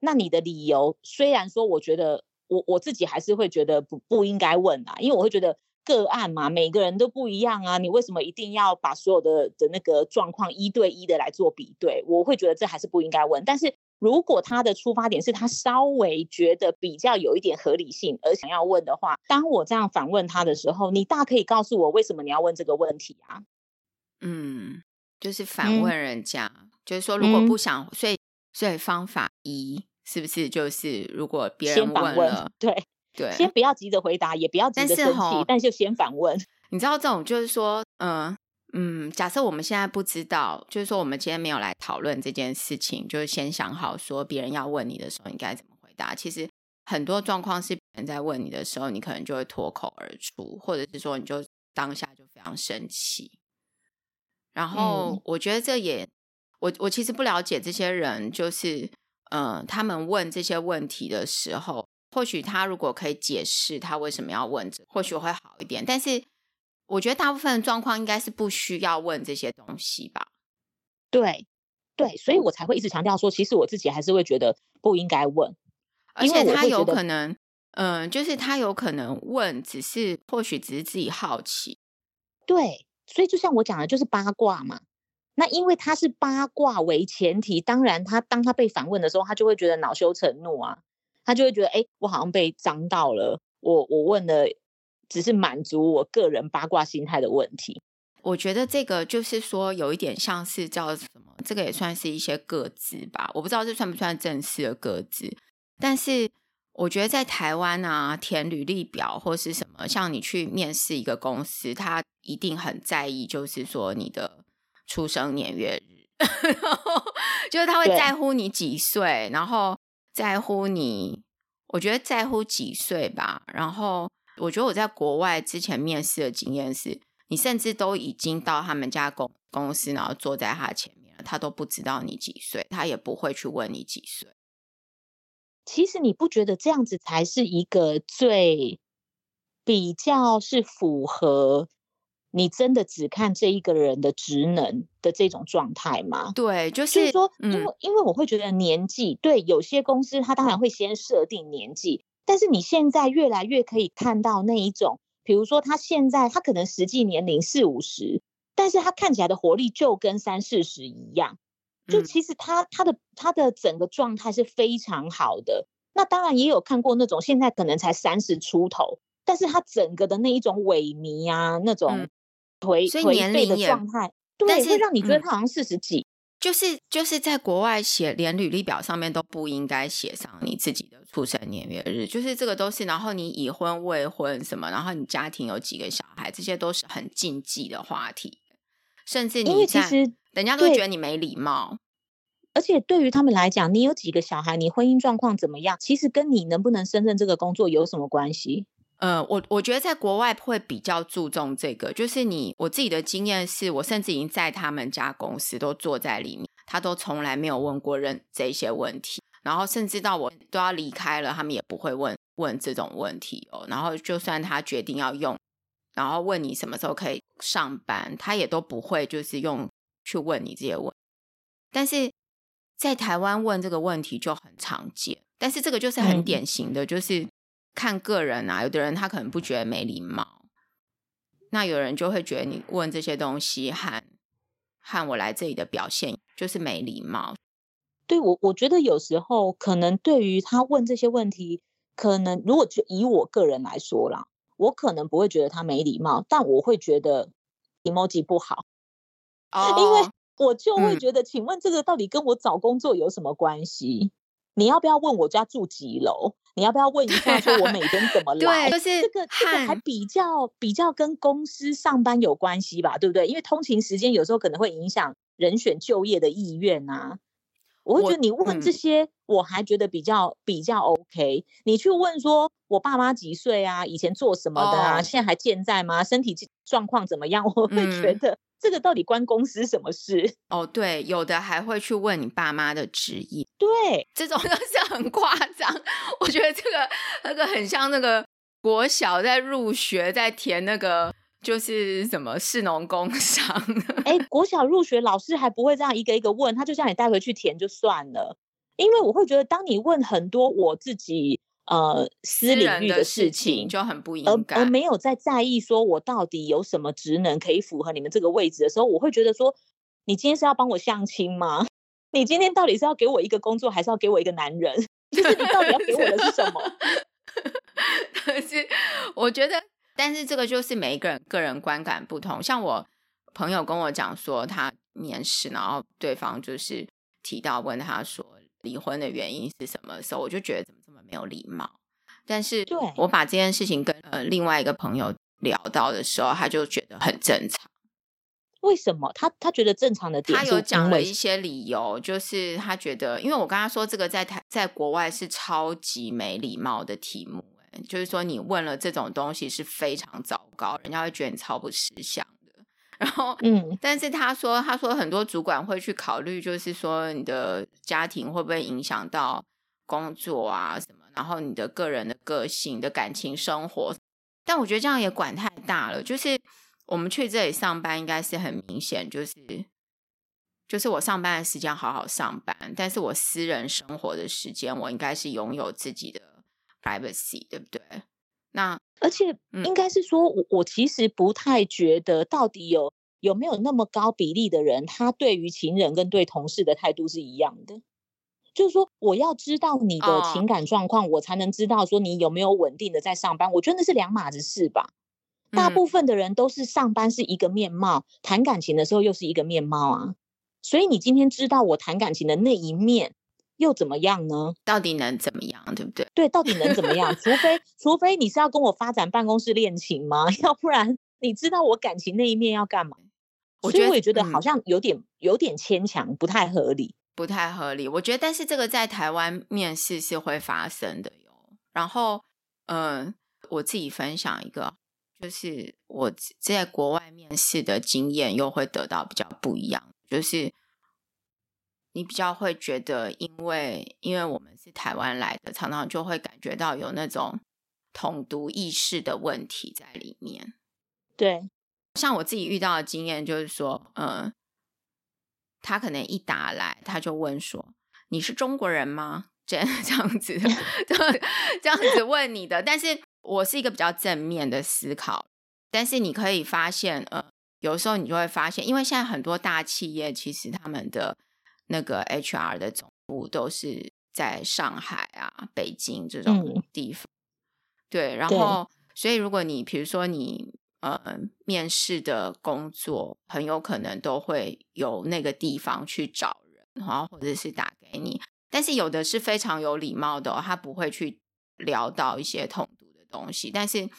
S2: 那你的理由虽然说，我觉得我我自己还是会觉得不不应该问啊，因为我会觉得。个案嘛，每个人都不一样啊，你为什么一定要把所有的的那个状况一对一的来做比对？我会觉得这还是不应该问。但是如果他的出发点是他稍微觉得比较有一点合理性而想要问的话，当我这样反问他的时候，你大可以告诉我为什么你要问这个问题啊？
S1: 嗯，就是反问人家，嗯、就是说如果不想，嗯、所以所以方法一是不是就是如果别人问了，
S2: 问对。
S1: 对，
S2: 先不要急着回答，也不要急着生气，但是就先反问。
S1: 你知道这种就是说，嗯嗯，假设我们现在不知道，就是说我们今天没有来讨论这件事情，就是先想好说别人要问你的时候，你该怎么回答。其实很多状况是别人在问你的时候，你可能就会脱口而出，或者是说你就当下就非常生气。然后我觉得这也，我我其实不了解这些人，就是嗯，他们问这些问题的时候。或许他如果可以解释他为什么要问这，或许会好一点。但是我觉得大部分的状况应该是不需要问这些东西吧？
S2: 对，对，所以我才会一直强调说，其实我自己还是会觉得不应该问，
S1: 而且他有可能，嗯、呃，就是他有可能问，只是或许只是自己好奇。
S2: 对，所以就像我讲的，就是八卦嘛。那因为他是八卦为前提，当然他当他被反问的时候，他就会觉得恼羞成怒啊。他就会觉得，哎，我好像被脏到了。我我问的只是满足我个人八卦心态的问题。
S1: 我觉得这个就是说，有一点像是叫什么？这个也算是一些个资吧。我不知道这算不算正式的个资。但是我觉得在台湾啊，填履历表或是什么，像你去面试一个公司，他一定很在意，就是说你的出生年月日，然后就是他会在乎你几岁，然后。在乎你，我觉得在乎几岁吧。然后，我觉得我在国外之前面试的经验是，你甚至都已经到他们家公公司，然后坐在他前面了，他都不知道你几岁，他也不会去问你几岁。
S2: 其实你不觉得这样子才是一个最比较是符合？你真的只看这一个人的职能的这种状态吗？
S1: 对，就是，
S2: 就是说，因为、嗯、因为我会觉得年纪，对有些公司他当然会先设定年纪，但是你现在越来越可以看到那一种，比如说他现在他可能实际年龄四五十，但是他看起来的活力就跟三四十一样，就其实他他的他的整个状态是非常好的。那当然也有看过那种现在可能才三十出头，但是他整个的那一种萎靡啊，那种。嗯颓颓废的状态，对，会让你觉得他好像四十几。
S1: 就是就是在国外写，连履历表上面都不应该写上你自己的出生年月日，就是这个都是。然后你已婚未婚什么，然后你家庭有几个小孩，这些都是很禁忌的话题。甚至你在，其实人家都会觉得你没礼貌。
S2: 而且对于他们来讲，你有几个小孩，你婚姻状况怎么样，其实跟你能不能胜任这个工作有什么关系？
S1: 呃，我我觉得在国外会比较注重这个，就是你我自己的经验是，我甚至已经在他们家公司都坐在里面，他都从来没有问过任这些问题，然后甚至到我都要离开了，他们也不会问问这种问题哦。然后就算他决定要用，然后问你什么时候可以上班，他也都不会就是用去问你这些问题。但是在台湾问这个问题就很常见，但是这个就是很典型的，就是。看个人啊，有的人他可能不觉得没礼貌，那有人就会觉得你问这些东西和和我来这里的表现就是没礼貌。
S2: 对，我，我觉得有时候可能对于他问这些问题，可能如果就以我个人来说啦，我可能不会觉得他没礼貌，但我会觉得 emoji 不好，哦，因为我就会觉得，嗯，请问这个到底跟我找工作有什么关系？你要不要问我家住几楼？你要不要问一下，说我每天怎么来？
S1: 对，就是
S2: 这个这个还比较比较跟公司上班有关系吧，对不对？因为通勤时间有时候可能会影响人选就业的意愿啊。我会觉得你问这些，我还觉得比较、嗯、比较 OK。你去问说我爸妈几岁啊？以前做什么的啊？哦、现在还健在吗？身体状况怎么样？我会觉得这个到底关公司什么事？
S1: 哦，对，有的还会去问你爸妈的职业，
S2: 对，
S1: 这种 就是很夸张。我觉得这个那个很像那个国小在入学在填那个就是什么市农工商。
S2: 哎，国小入学老师还不会这样一个一个问，他就叫你带回去填就算了。因为我会觉得，当你问很多我自己。呃，私领域的事情，
S1: 事情就很不应该，
S2: 而而没有在在意说我到底有什么职能可以符合你们这个位置的时候，我会觉得说，你今天是要帮我相亲吗？你今天到底是要给我一个工作，还是要给我一个男人？就是你到底要给我的是什么？
S1: 可是我觉得，但是这个就是每一个人个人观感不同。像我朋友跟我讲说，他面试，然后对方就是提到问他说离婚的原因是什么时候，我就觉得怎么这么。没有礼貌，但是我把这件事情跟呃另外一个朋友聊到的时候，他就觉得很正常。
S2: 为什么？他他觉得正常的点，
S1: 他有讲了一些理由，就是他觉得，因为我跟他说这个在台在国外是超级没礼貌的题目，哎，就是说你问了这种东西是非常糟糕，人家会觉得你超不识相的。然后，嗯，但是他说，他说很多主管会去考虑，就是说你的家庭会不会影响到工作啊什么。然后你的个人的个性、你的感情生活，但我觉得这样也管太大了。就是我们去这里上班，应该是很明显，就是就是我上班的时间好好上班，但是我私人生活的时间，我应该是拥有自己的 privacy，对不对？那
S2: 而且应该是说，我我其实不太觉得，到底有有没有那么高比例的人，他对于情人跟对同事的态度是一样的。就是说，我要知道你的情感状况，我才能知道说你有没有稳定的在上班。我觉得那是两码子事吧。大部分的人都是上班是一个面貌，谈感情的时候又是一个面貌啊。所以你今天知道我谈感情的那一面，又怎么样呢？
S1: 到底能怎么样，对不对？
S2: 对，到底能怎么样？除非除非你是要跟我发展办公室恋情吗？要不然你知道我感情那一面要干嘛？所以我也觉得好像有点有点牵强，不太合理。
S1: 不太合理，我觉得，但是这个在台湾面试是会发生的哟。然后，嗯、呃，我自己分享一个，就是我在国外面试的经验，又会得到比较不一样。就是你比较会觉得，因为因为我们是台湾来的，常常就会感觉到有那种统独意识的问题在里面。
S2: 对，
S1: 像我自己遇到的经验，就是说，嗯、呃。他可能一打来，他就问说：“你是中国人吗？”这样 这样子，这样子问你的。但是我是一个比较正面的思考。但是你可以发现，呃，有时候你就会发现，因为现在很多大企业其实他们的那个 HR 的总部都是在上海啊、北京这种地方。嗯、对，然后所以如果你比如说你。呃，面试的工作很有可能都会由那个地方去找人，然后或者是打给你。但是有的是非常有礼貌的哦，他不会去聊到一些统独的东西。但是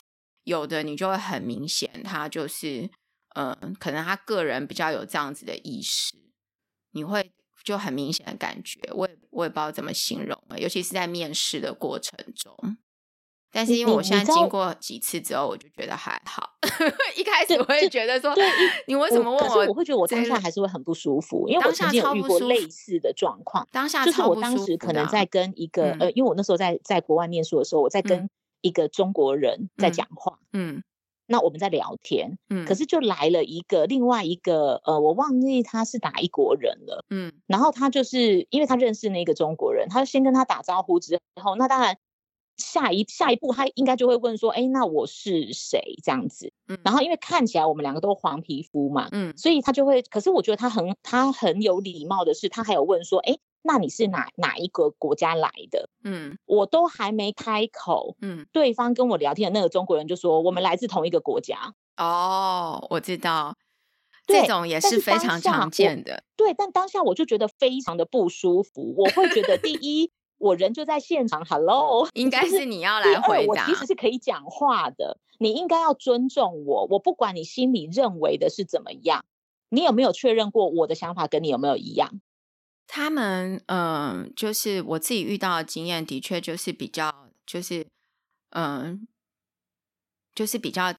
S1: 有的你就会很明显，他就是，嗯，呃，可能他个人比较有这样子的意识，你会就很明显的感觉。我也我也不知道怎么形容了，尤其是在面试的过程中。但是因为我现在经过几次之后，我就觉得还好。一开始我会觉得说，你为什么问我？
S2: 我会觉得我当下还是会很不舒服，因为我曾经有遇过类似的状况。
S1: 当下
S2: 就是我当时可能在跟一个呃，因为我那时候在在国外念书的时候，我在跟一个中国人在讲话。嗯，那我们在聊天。嗯，可是就来了一个另外一个呃，我忘记他是哪一国人了。嗯，然后他就是因为他认识那个中国人，他就先跟他打招呼之后，那当然。下一下一步，他应该就会问说：“哎，那我是谁？”这样子。嗯，然后因为看起来我们两个都黄皮肤嘛，嗯，所以他就会。可是我觉得他很他很有礼貌的是，他还有问说：“哎，那你是哪哪一个国家来的？”嗯，我都还没开口，嗯，对方跟我聊天的那个中国人就说：“我们来自同一个国家。”
S1: 哦，我知道，这种也是非常常见的。
S2: 对，但当下我就觉得非常的不舒服。我会觉得第一。我人就在现场，Hello，
S1: 应该是你要来回答。
S2: 我其实是可以讲话的，你应该要尊重我。我不管你心里认为的是怎么样，你有没有确认过我的想法跟你有没有一样？
S1: 他们，嗯，就是我自己遇到的经验，的确就是比较，就是，嗯，就是比较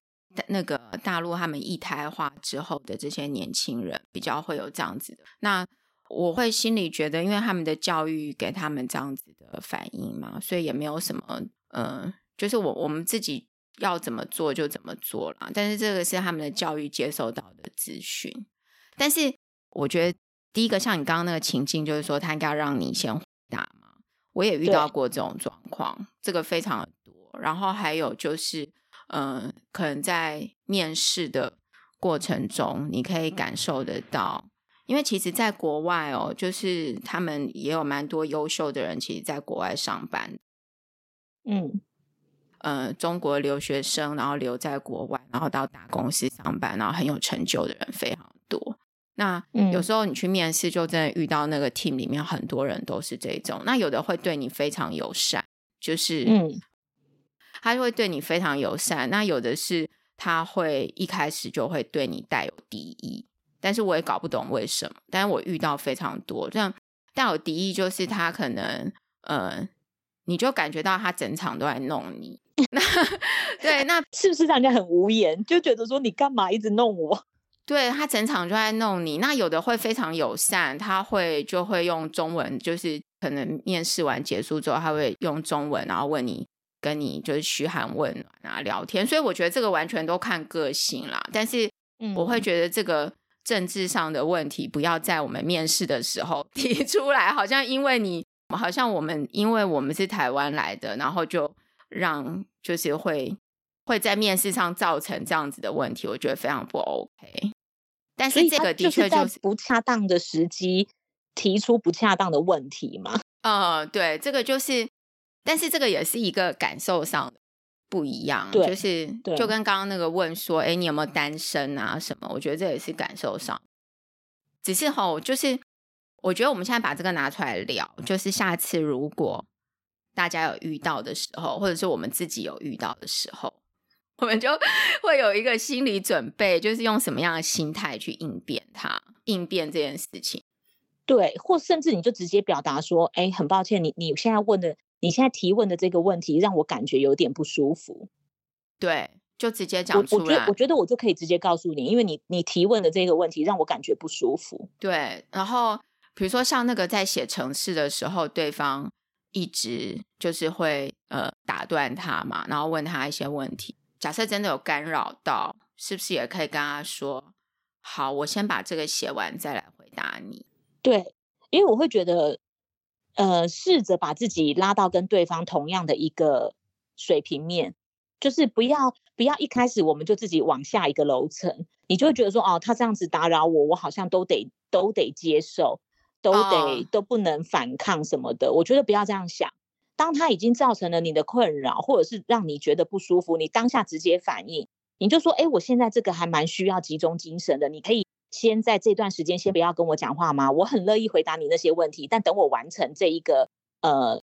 S1: 那个大陆他们一胎化之后的这些年轻人比较会有这样子的。那我会心里觉得，因为他们的教育给他们这样子的反应嘛，所以也没有什么，嗯、就是我我们自己要怎么做就怎么做了。但是这个是他们的教育接受到的资讯。但是我觉得第一个像你刚刚那个情境，就是说他应该要让你先回答嘛。我也遇到过这种状况，这个非常的多。然后还有就是，嗯、呃，可能在面试的过程中，你可以感受得到。因为其实，在国外哦，就是他们也有蛮多优秀的人，其实在国外上班。
S2: 嗯，
S1: 呃，中国留学生，然后留在国外，然后到大公司上班，然后很有成就的人非常多。那有时候你去面试，就真的遇到那个 team 里面很多人都是这种。那有的会对你非常友善，就是嗯，他会对你非常友善。那有的是他会一开始就会对你带有敌意。但是我也搞不懂为什么，但是我遇到非常多这样带有敌意，就是他可能呃，你就感觉到他整场都在弄你，那 对，那
S2: 是不是让人家很无言，就觉得说你干嘛一直弄我？
S1: 对，他整场就在弄你。那有的会非常友善，他会就会用中文，就是可能面试完结束之后，他会用中文，然后问你，跟你就是嘘寒问暖啊，聊天。所以我觉得这个完全都看个性啦。但是我会觉得这个。嗯政治上的问题，不要在我们面试的时候 提出来，好像因为你，好像我们因为我们是台湾来的，然后就让就是会会在面试上造成这样子的问题，我觉得非常不 OK。但是这个的确就是，
S2: 就是不恰当的时机提出不恰当的问题嘛。
S1: 呃，对，这个就是，但是这个也是一个感受上的。不一样，就是就跟刚刚那个问说，哎，你有没有单身啊？什么？我觉得这也是感受上，只是吼，就是我觉得我们现在把这个拿出来聊，就是下次如果大家有遇到的时候，或者是我们自己有遇到的时候，我们就会有一个心理准备，就是用什么样的心态去应变它，应变这件事情。
S2: 对，或甚至你就直接表达说，哎，很抱歉，你你现在问的。你现在提问的这个问题让我感觉有点不舒服，
S1: 对，就直接讲出来。
S2: 我，我觉得，我觉得我就可以直接告诉你，因为你你提问的这个问题让我感觉不舒服。
S1: 对，然后比如说像那个在写程式的时候，对方一直就是会呃打断他嘛，然后问他一些问题。假设真的有干扰到，是不是也可以跟他说：“好，我先把这个写完再来回答你。”
S2: 对，因为我会觉得。呃，试着把自己拉到跟对方同样的一个水平面，就是不要不要一开始我们就自己往下一个楼层，你就会觉得说，哦，他这样子打扰我，我好像都得都得接受，都得、oh. 都不能反抗什么的。我觉得不要这样想，当它已经造成了你的困扰，或者是让你觉得不舒服，你当下直接反应，你就说，哎，我现在这个还蛮需要集中精神的，你可以。先在这段时间先不要跟我讲话吗？我很乐意回答你那些问题，但等我完成这一个呃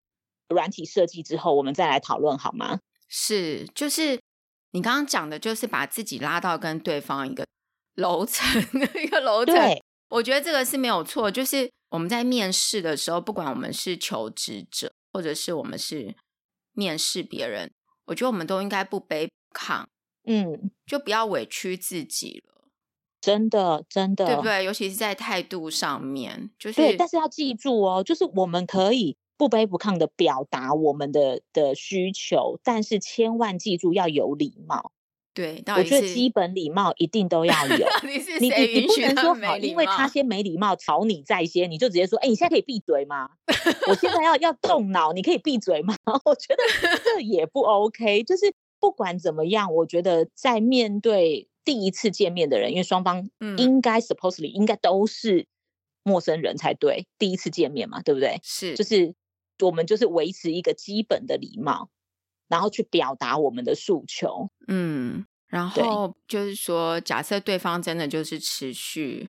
S2: 软体设计之后，我们再来讨论好吗？
S1: 是，就是你刚刚讲的，就是把自己拉到跟对方一个楼层 一个楼层。对，我觉得这个是没有错。就是我们在面试的时候，不管我们是求职者，或者是我们是面试别人，我觉得我们都应该不卑不亢，嗯，就不要委屈自己了。
S2: 真的，真的，
S1: 对不对？尤其是在态度上面，就是
S2: 对。但是要记住哦，就是我们可以不卑不亢的表达我们的的需求，但是千万记住要有礼貌。
S1: 对，
S2: 我觉得基本礼貌一定都要有。
S1: 你你你
S2: 不能说好，因为他先没礼貌，吵你在先，你就直接说：“哎，你现在可以闭嘴吗？我现在要要动脑，你可以闭嘴吗？” 我觉得这 也不 OK。就是不管怎么样，我觉得在面对。第一次见面的人，因为双方应该 supposedly、嗯、应该都是陌生人才对，第一次见面嘛，对不对？
S1: 是，
S2: 就是我们就是维持一个基本的礼貌，然后去表达我们的诉求。
S1: 嗯，然后就是说，假设对方真的就是持续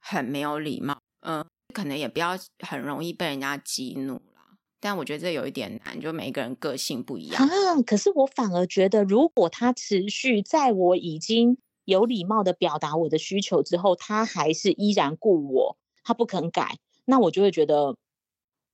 S1: 很没有礼貌，嗯、呃，可能也不要很容易被人家激怒啦。但我觉得这有一点难，就每一个人个性不一样
S2: 啊。可是我反而觉得，如果他持续在我已经有礼貌的表达我的需求之后，他还是依然故我，他不肯改，那我就会觉得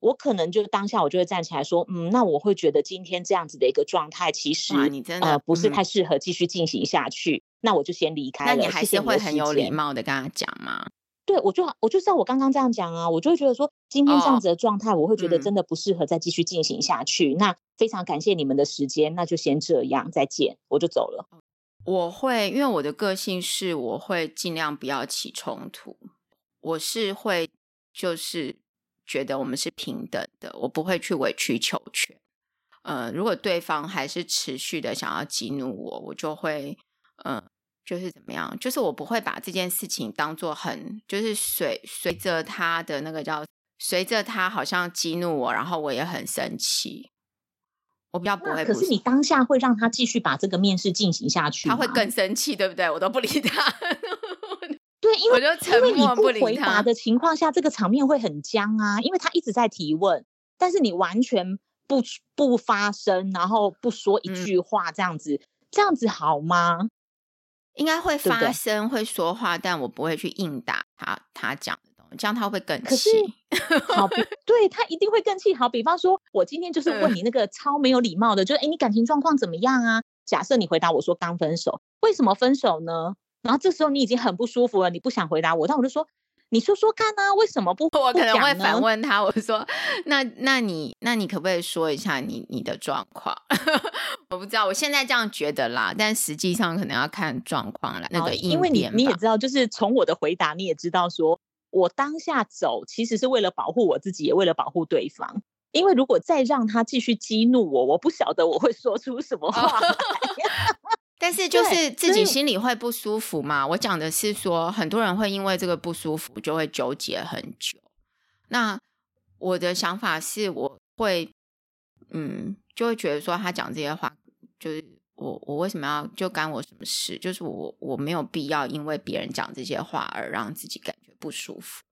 S2: 我可能就当下我就会站起来说，嗯，那我会觉得今天这样子的一个状态，其实
S1: 你真的
S2: 呃不是太适合继续进行下去，嗯、那我就先离开了。
S1: 那你还是会很有礼貌的跟他讲吗？
S2: 对，我就我就知道我刚刚这样讲啊，我就会觉得说今天这样子的状态，我会觉得真的不适合再继续进行下去。哦嗯、那非常感谢你们的时间，那就先这样，再见，我就走了。
S1: 我会，因为我的个性是，我会尽量不要起冲突，我是会就是。觉得我们是平等的，我不会去委曲求全。呃，如果对方还是持续的想要激怒我，我就会，呃，就是怎么样？就是我不会把这件事情当做很，就是随随着他的那个叫随着他好像激怒我，然后我也很生气。我比较不会不。
S2: 可是你当下会让他继续把这个面试进行下去，
S1: 他会更生气，对不对？我都不理他。
S2: 对，因为因为你不回答的情况下，这个场面会很僵啊。因为他一直在提问，但是你完全不不发声，然后不说一句话，这样子，嗯、这样子好吗？
S1: 应该会发声，会说话，但我不会去应答他他讲的东西，这样他会更气。
S2: 好，对他一定会更气。好，比方说，我今天就是问你那个超没有礼貌的，就是哎，你感情状况怎么样啊？假设你回答我说刚分手，为什么分手呢？然后这时候你已经很不舒服了，你不想回答我，但我就说，你说说看啊，为什么不？
S1: 我可能会反问他，我说，那那你那你可不可以说一下你你的状况？我不知道，我现在这样觉得啦，但实际上可能要看状况了。那个因为
S2: 你你也知道，就是从我的回答你也知道说，说我当下走其实是为了保护我自己，也为了保护对方。因为如果再让他继续激怒我，我不晓得我会说出什么话来。
S1: 但是就是自己心里会不舒服嘛。我讲的是说，很多人会因为这个不舒服就会纠结很久。那我的想法是，我会嗯，就会觉得说他讲这些话，就是我我为什么要就干我什么事？就是我我没有必要因为别人讲这些话而让自己感觉不舒服。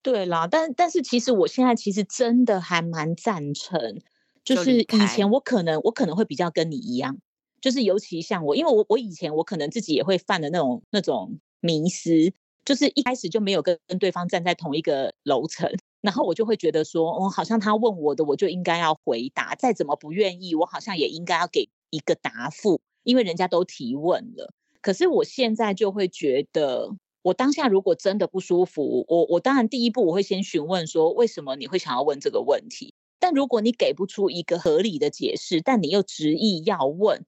S2: 对啦，但但是其实我现在其实真的还蛮赞成，就是以前我可能我可能会比较跟你一样。就是尤其像我，因为我我以前我可能自己也会犯的那种那种迷思，就是一开始就没有跟跟对方站在同一个楼层，然后我就会觉得说，哦，好像他问我的，我就应该要回答，再怎么不愿意，我好像也应该要给一个答复，因为人家都提问了。可是我现在就会觉得，我当下如果真的不舒服，我我当然第一步我会先询问说，为什么你会想要问这个问题？但如果你给不出一个合理的解释，但你又执意要问。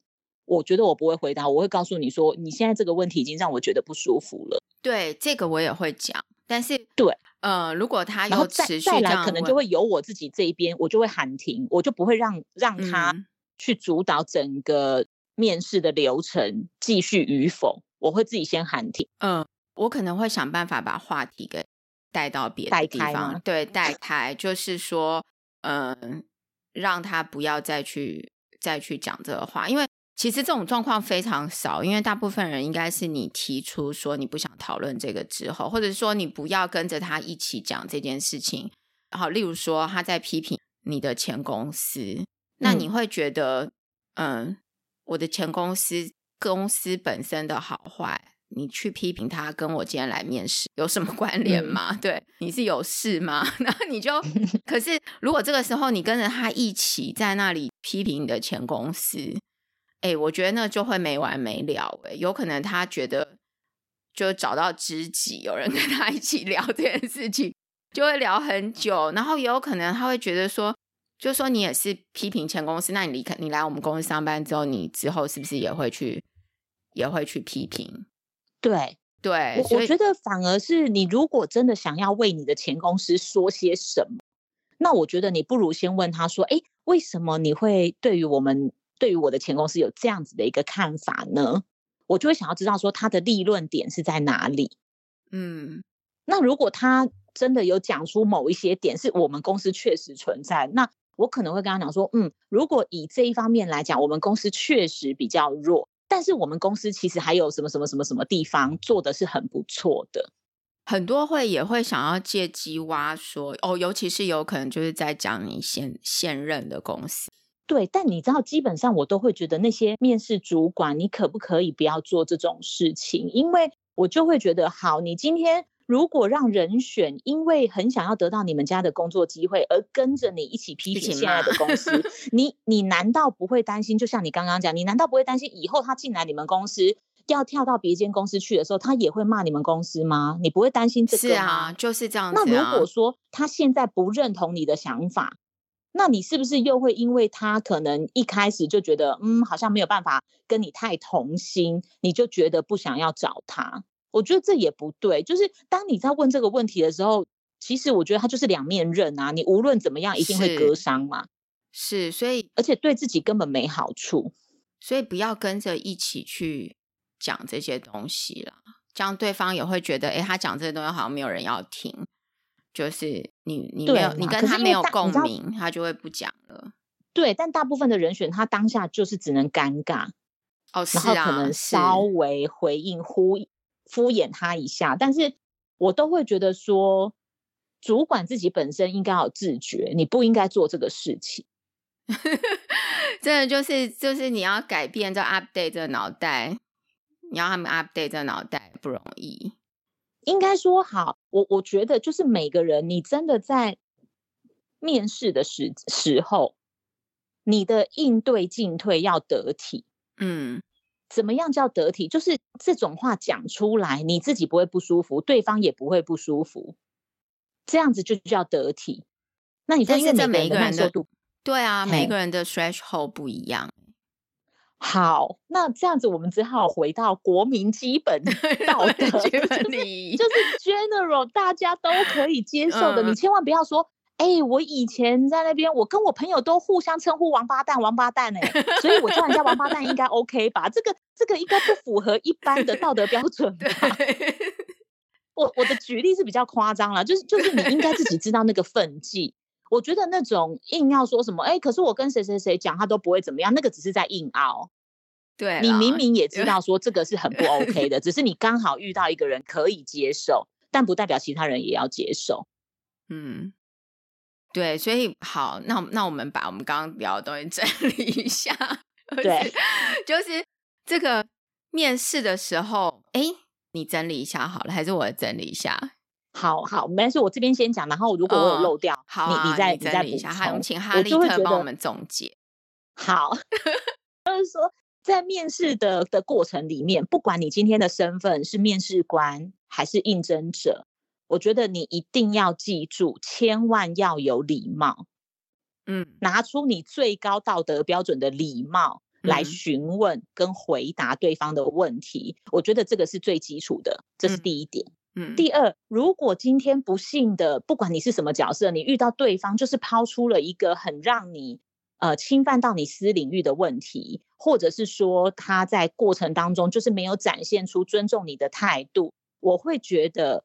S2: 我觉得我不会回答，我会告诉你说，你现在这个问题已经让我觉得不舒服了。
S1: 对，这个我也会讲，但是
S2: 对，
S1: 呃，如果他有持续再，
S2: 再来，可能就会由我自己这一边，我就会喊停，我就不会让让他去主导整个面试的流程继续与否，我会自己先喊停。
S1: 嗯、呃，我可能会想办法把话题给带到别的地方，对，带开，就是说，嗯、呃，让他不要再去再去讲这个话，因为。其实这种状况非常少，因为大部分人应该是你提出说你不想讨论这个之后，或者说你不要跟着他一起讲这件事情。好，例如说他在批评你的前公司，那你会觉得，嗯，嗯，我的前公司公司本身的好坏，你去批评他，跟我今天来面试有什么关联吗？嗯、对，你是有事吗？然后你就，可是如果这个时候你跟着他一起在那里批评你的前公司。哎，我觉得那就会没完没了。哎，有可能他觉得就找到知己，有人跟他一起聊这件事情，就会聊很久。然后也有可能他会觉得说，就说你也是批评前公司，那你离开，你来我们公司上班之后，你之后是不是也会去，也会去批评？
S2: 对
S1: 对，
S2: 我我觉得反而是你如果真的想要为你的前公司说些什么，那我觉得你不如先问他说，哎，为什么你会对于我们？对于我的前公司有这样子的一个看法呢，我就会想要知道说他的立论点是在哪里。
S1: 嗯，
S2: 那如果他真的有讲出某一些点是我们公司确实存在，那我可能会跟他讲说，嗯，如果以这一方面来讲，我们公司确实比较弱，但是我们公司其实还有什么什么什么什么地方做的是很不错的。
S1: 很多会也会想要借机挖说，哦，尤其是有可能就是在讲你现现任的公司。
S2: 对，但你知道，基本上我都会觉得那些面试主管，你可不可以不要做这种事情？因为我就会觉得，好，你今天如果让人选因为很想要得到你们家的工作机会而跟着你一起批评现在的公司，你你难道不会担心？就像你刚刚讲，你难道不会担心以后他进来你们公司要跳到别间公司去的时候，他也会骂你们公司吗？你不会担心这个吗？
S1: 是啊，就是这样子啊。
S2: 那如果说他现在不认同你的想法，那你是不是又会因为他可能一开始就觉得嗯，好像没有办法跟你太同心，你就觉得不想要找他？我觉得这也不对。就是当你在问这个问题的时候，其实我觉得他就是两面刃啊。你无论怎么样，一定会割伤嘛。
S1: 是，所以
S2: 而且对自己根本没好处。
S1: 所以不要跟着一起去讲这些东西了，这样对方也会觉得，哎，他讲这些东西好像没有人要听。就是你，你没有，你跟他没有共鸣，他就会不讲了。
S2: 对，但大部分的人选他当下就是只能尴尬，
S1: 哦，是啊，
S2: 然后可能稍微回应敷敷衍他一下，但是我都会觉得说，主管自己本身应该有自觉，你不应该做这个事情。
S1: 真的就是就是你要改变这 update 这脑袋，你要他们 update 这脑袋不容易。
S2: 应该说好，我我觉得就是每个人，你真的在面试的时时候，你的应对进退要得体。
S1: 嗯，
S2: 怎么样叫得体？就是这种话讲出来，你自己不会不舒服，对方也不会不舒服，这样子就叫得体。那你在因为每个人的
S1: 对啊，每个人的 threshold 不一样。
S2: 好，那这样子我们只好回到国民基本道德礼仪，就是 general 大家都可以接受的。嗯、你千万不要说，哎、欸，我以前在那边，我跟我朋友都互相称呼王八蛋，王八蛋哎、欸，所以我叫人家王八蛋应该 OK 吧？这个这个应该不符合一般的道德标准吧？我我的举例是比较夸张了，就是就是你应该自己知道那个分际。我觉得那种硬要说什么，哎、欸，可是我跟谁谁谁讲，他都不会怎么样，那个只是在硬拗。
S1: 对，
S2: 你明明也知道说这个是很不 OK 的，只是你刚好遇到一个人可以接受，但不代表其他人也要接受。
S1: 嗯，对，所以好，那那我们把我们刚刚聊的东西整理一下。
S2: 对，
S1: 就是这个面试的时候，哎，你整理一下好了，还是我整理一下？
S2: 好好，没关系，我这边先讲，然后如果我有漏掉，哦、
S1: 好、啊，
S2: 你你再
S1: 你再补一下，还请哈利特帮我们总结。
S2: 好，就是说，在面试的的过程里面，不管你今天的身份是面试官还是应征者，我觉得你一定要记住，千万要有礼貌。
S1: 嗯，
S2: 拿出你最高道德标准的礼貌来询问跟回答对方的问题，嗯、我觉得这个是最基础的，这是第一点。嗯第二，如果今天不幸的，不管你是什么角色，你遇到对方就是抛出了一个很让你呃侵犯到你私领域的问题，或者是说他在过程当中就是没有展现出尊重你的态度，我会觉得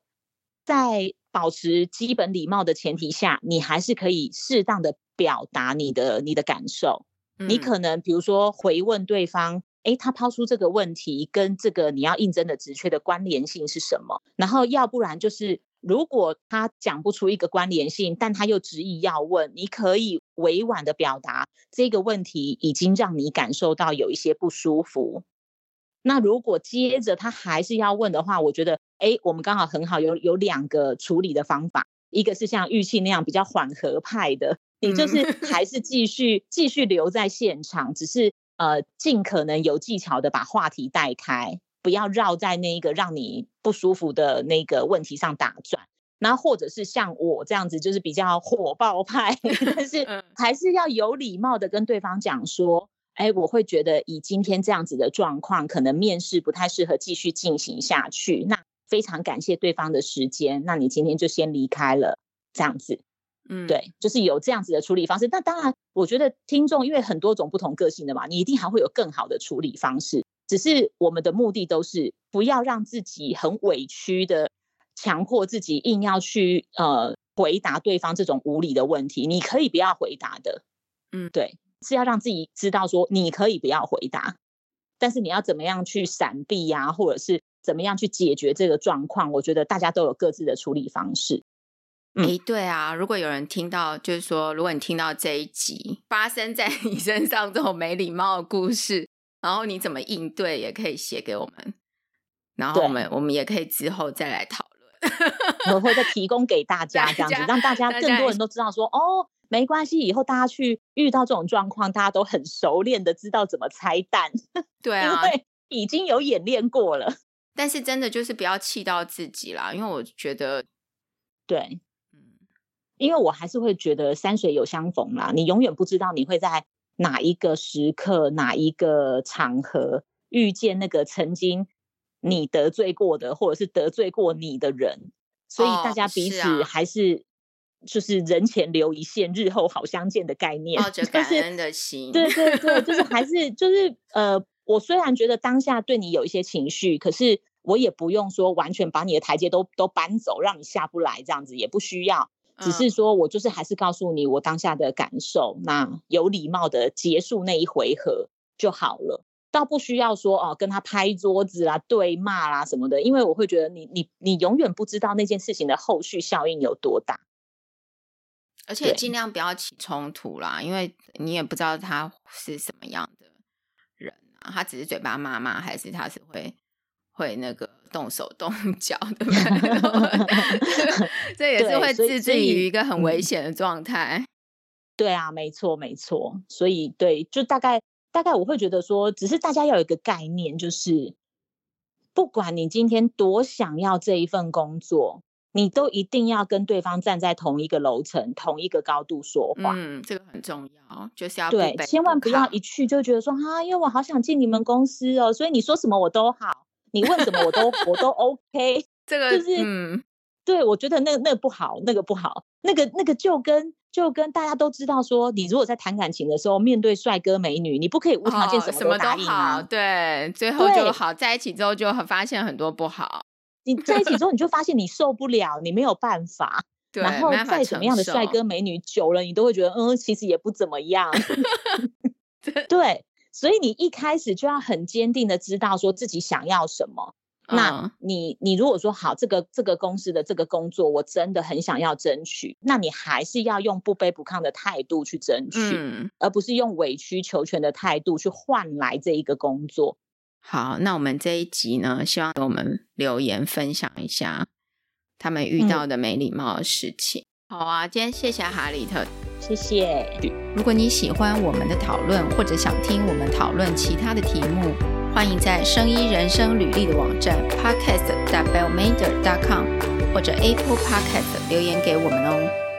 S2: 在保持基本礼貌的前提下，你还是可以适当的表达你的你的感受。你可能比如说回问对方。诶，他抛出这个问题跟这个你要应征的职缺的关联性是什么？然后要不然就是，如果他讲不出一个关联性，但他又执意要问，你可以委婉的表达这个问题已经让你感受到有一些不舒服。那如果接着他还是要问的话，我觉得，诶，我们刚好很好有有两个处理的方法，一个是像玉庆那样比较缓和派的，你就是还是继续继续留在现场，只是。呃，尽可能有技巧的把话题带开，不要绕在那一个让你不舒服的那个问题上打转。那或者是像我这样子，就是比较火爆派，但是还是要有礼貌的跟对方讲说，哎，我会觉得以今天这样子的状况，可能面试不太适合继续进行下去。那非常感谢对方的时间，那你今天就先离开了，这样子。嗯，对，就是有这样子的处理方式。那当然，我觉得听众因为很多种不同个性的嘛，你一定还会有更好的处理方式。只是我们的目的都是不要让自己很委屈的，强迫自己硬要去呃回答对方这种无理的问题。你可以不要回答的，嗯，对，是要让自己知道说你可以不要回答，但是你要怎么样去闪避呀、啊，或者是怎么样去解决这个状况？我觉得大家都有各自的处理方式。
S1: 哎、欸，对啊，如果有人听到，就是说，如果你听到这一集发生在 你身上这种没礼貌的故事，然后你怎么应对，也可以写给我们，然后我们我们也可以之后再来讨论。
S2: 我会再提供给大家这样子，让大家更多人都知道说哦，没关系，以后大家去遇到这种状况，大家都很熟练的知道怎么拆弹。
S1: 对啊，
S2: 因为已经有演练过了。
S1: 但是真的就是不要气到自己啦，因为我觉得，
S2: 对，嗯，因为我还是会觉得山水有相逢啦，你永远不知道你会在哪一个时刻、哪一个场合遇见那个曾经你得罪过的，或者是得罪过你的人，所以大家彼此还是就是人前留一线，日后好相见的概念，
S1: 抱着感恩的心，
S2: 对对对，就是还是就是 呃。我虽然觉得当下对你有一些情绪，可是我也不用说完全把你的台阶都都搬走，让你下不来这样子，也不需要。只是说我就是还是告诉你我当下的感受，那有礼貌的结束那一回合就好了，倒不需要说哦跟他拍桌子啦、对骂啦什么的，因为我会觉得你你你永远不知道那件事情的后续效应有多大，
S1: 而。且尽量不要起冲突啦，因为你也不知道他是什么样的人啊。他只是嘴巴骂骂，还是他是会会那个动手动 脚的？这也是会置之于一个很危险的状态。
S2: 对，对啊，没错没错。所以对，就大概大概我会觉得说，只是大家要有一个概念，就是不管你今天多想要这一份工作。你都一定要跟对方站在同一个楼层、同一个高度说话。
S1: 嗯，这个很重要，就是要
S2: 对，千万不要一去就觉得说啊，因为我好想进你们公司哦，所以你说什么我都好，你问什么我都我都 OK。
S1: 这个
S2: 就是，
S1: 嗯，
S2: 对，我觉得那个那个不好，那个不好，那个那个就跟就跟大家都知道说，你如果在谈感情的时候面对帅哥美女，你不可以无条件什么都答应啊。
S1: 哦，什么都好，对，最后就好，在一起之后就发现很多不好。
S2: 你在一起之后，你就发现你受不了，你没有办法。
S1: 对，
S2: 然后再怎么样的帅哥美女，久了你都会觉得，嗯，其实也不怎么样。对，所以你一开始就要很坚定的知道说自己想要什么。嗯、那你你如果说好，这个这个公司的这个工作，我真的很想要争取，那你还是要用不卑不亢的态度去争取，
S1: 嗯、
S2: 而不是用委曲求全的态度去换来这一个工作。
S1: 好，那我们这一集呢，希望给我们留言分享一下他们遇到的没礼貌的事情。嗯、好啊，今天谢谢哈里特，
S2: 谢谢。
S1: 如果你喜欢我们的讨论，或者想听我们讨论其他的题目，欢迎在声音人生履历的网站 podcast dot bellmander dot com 或者 Apple Podcast 留言给我们哦。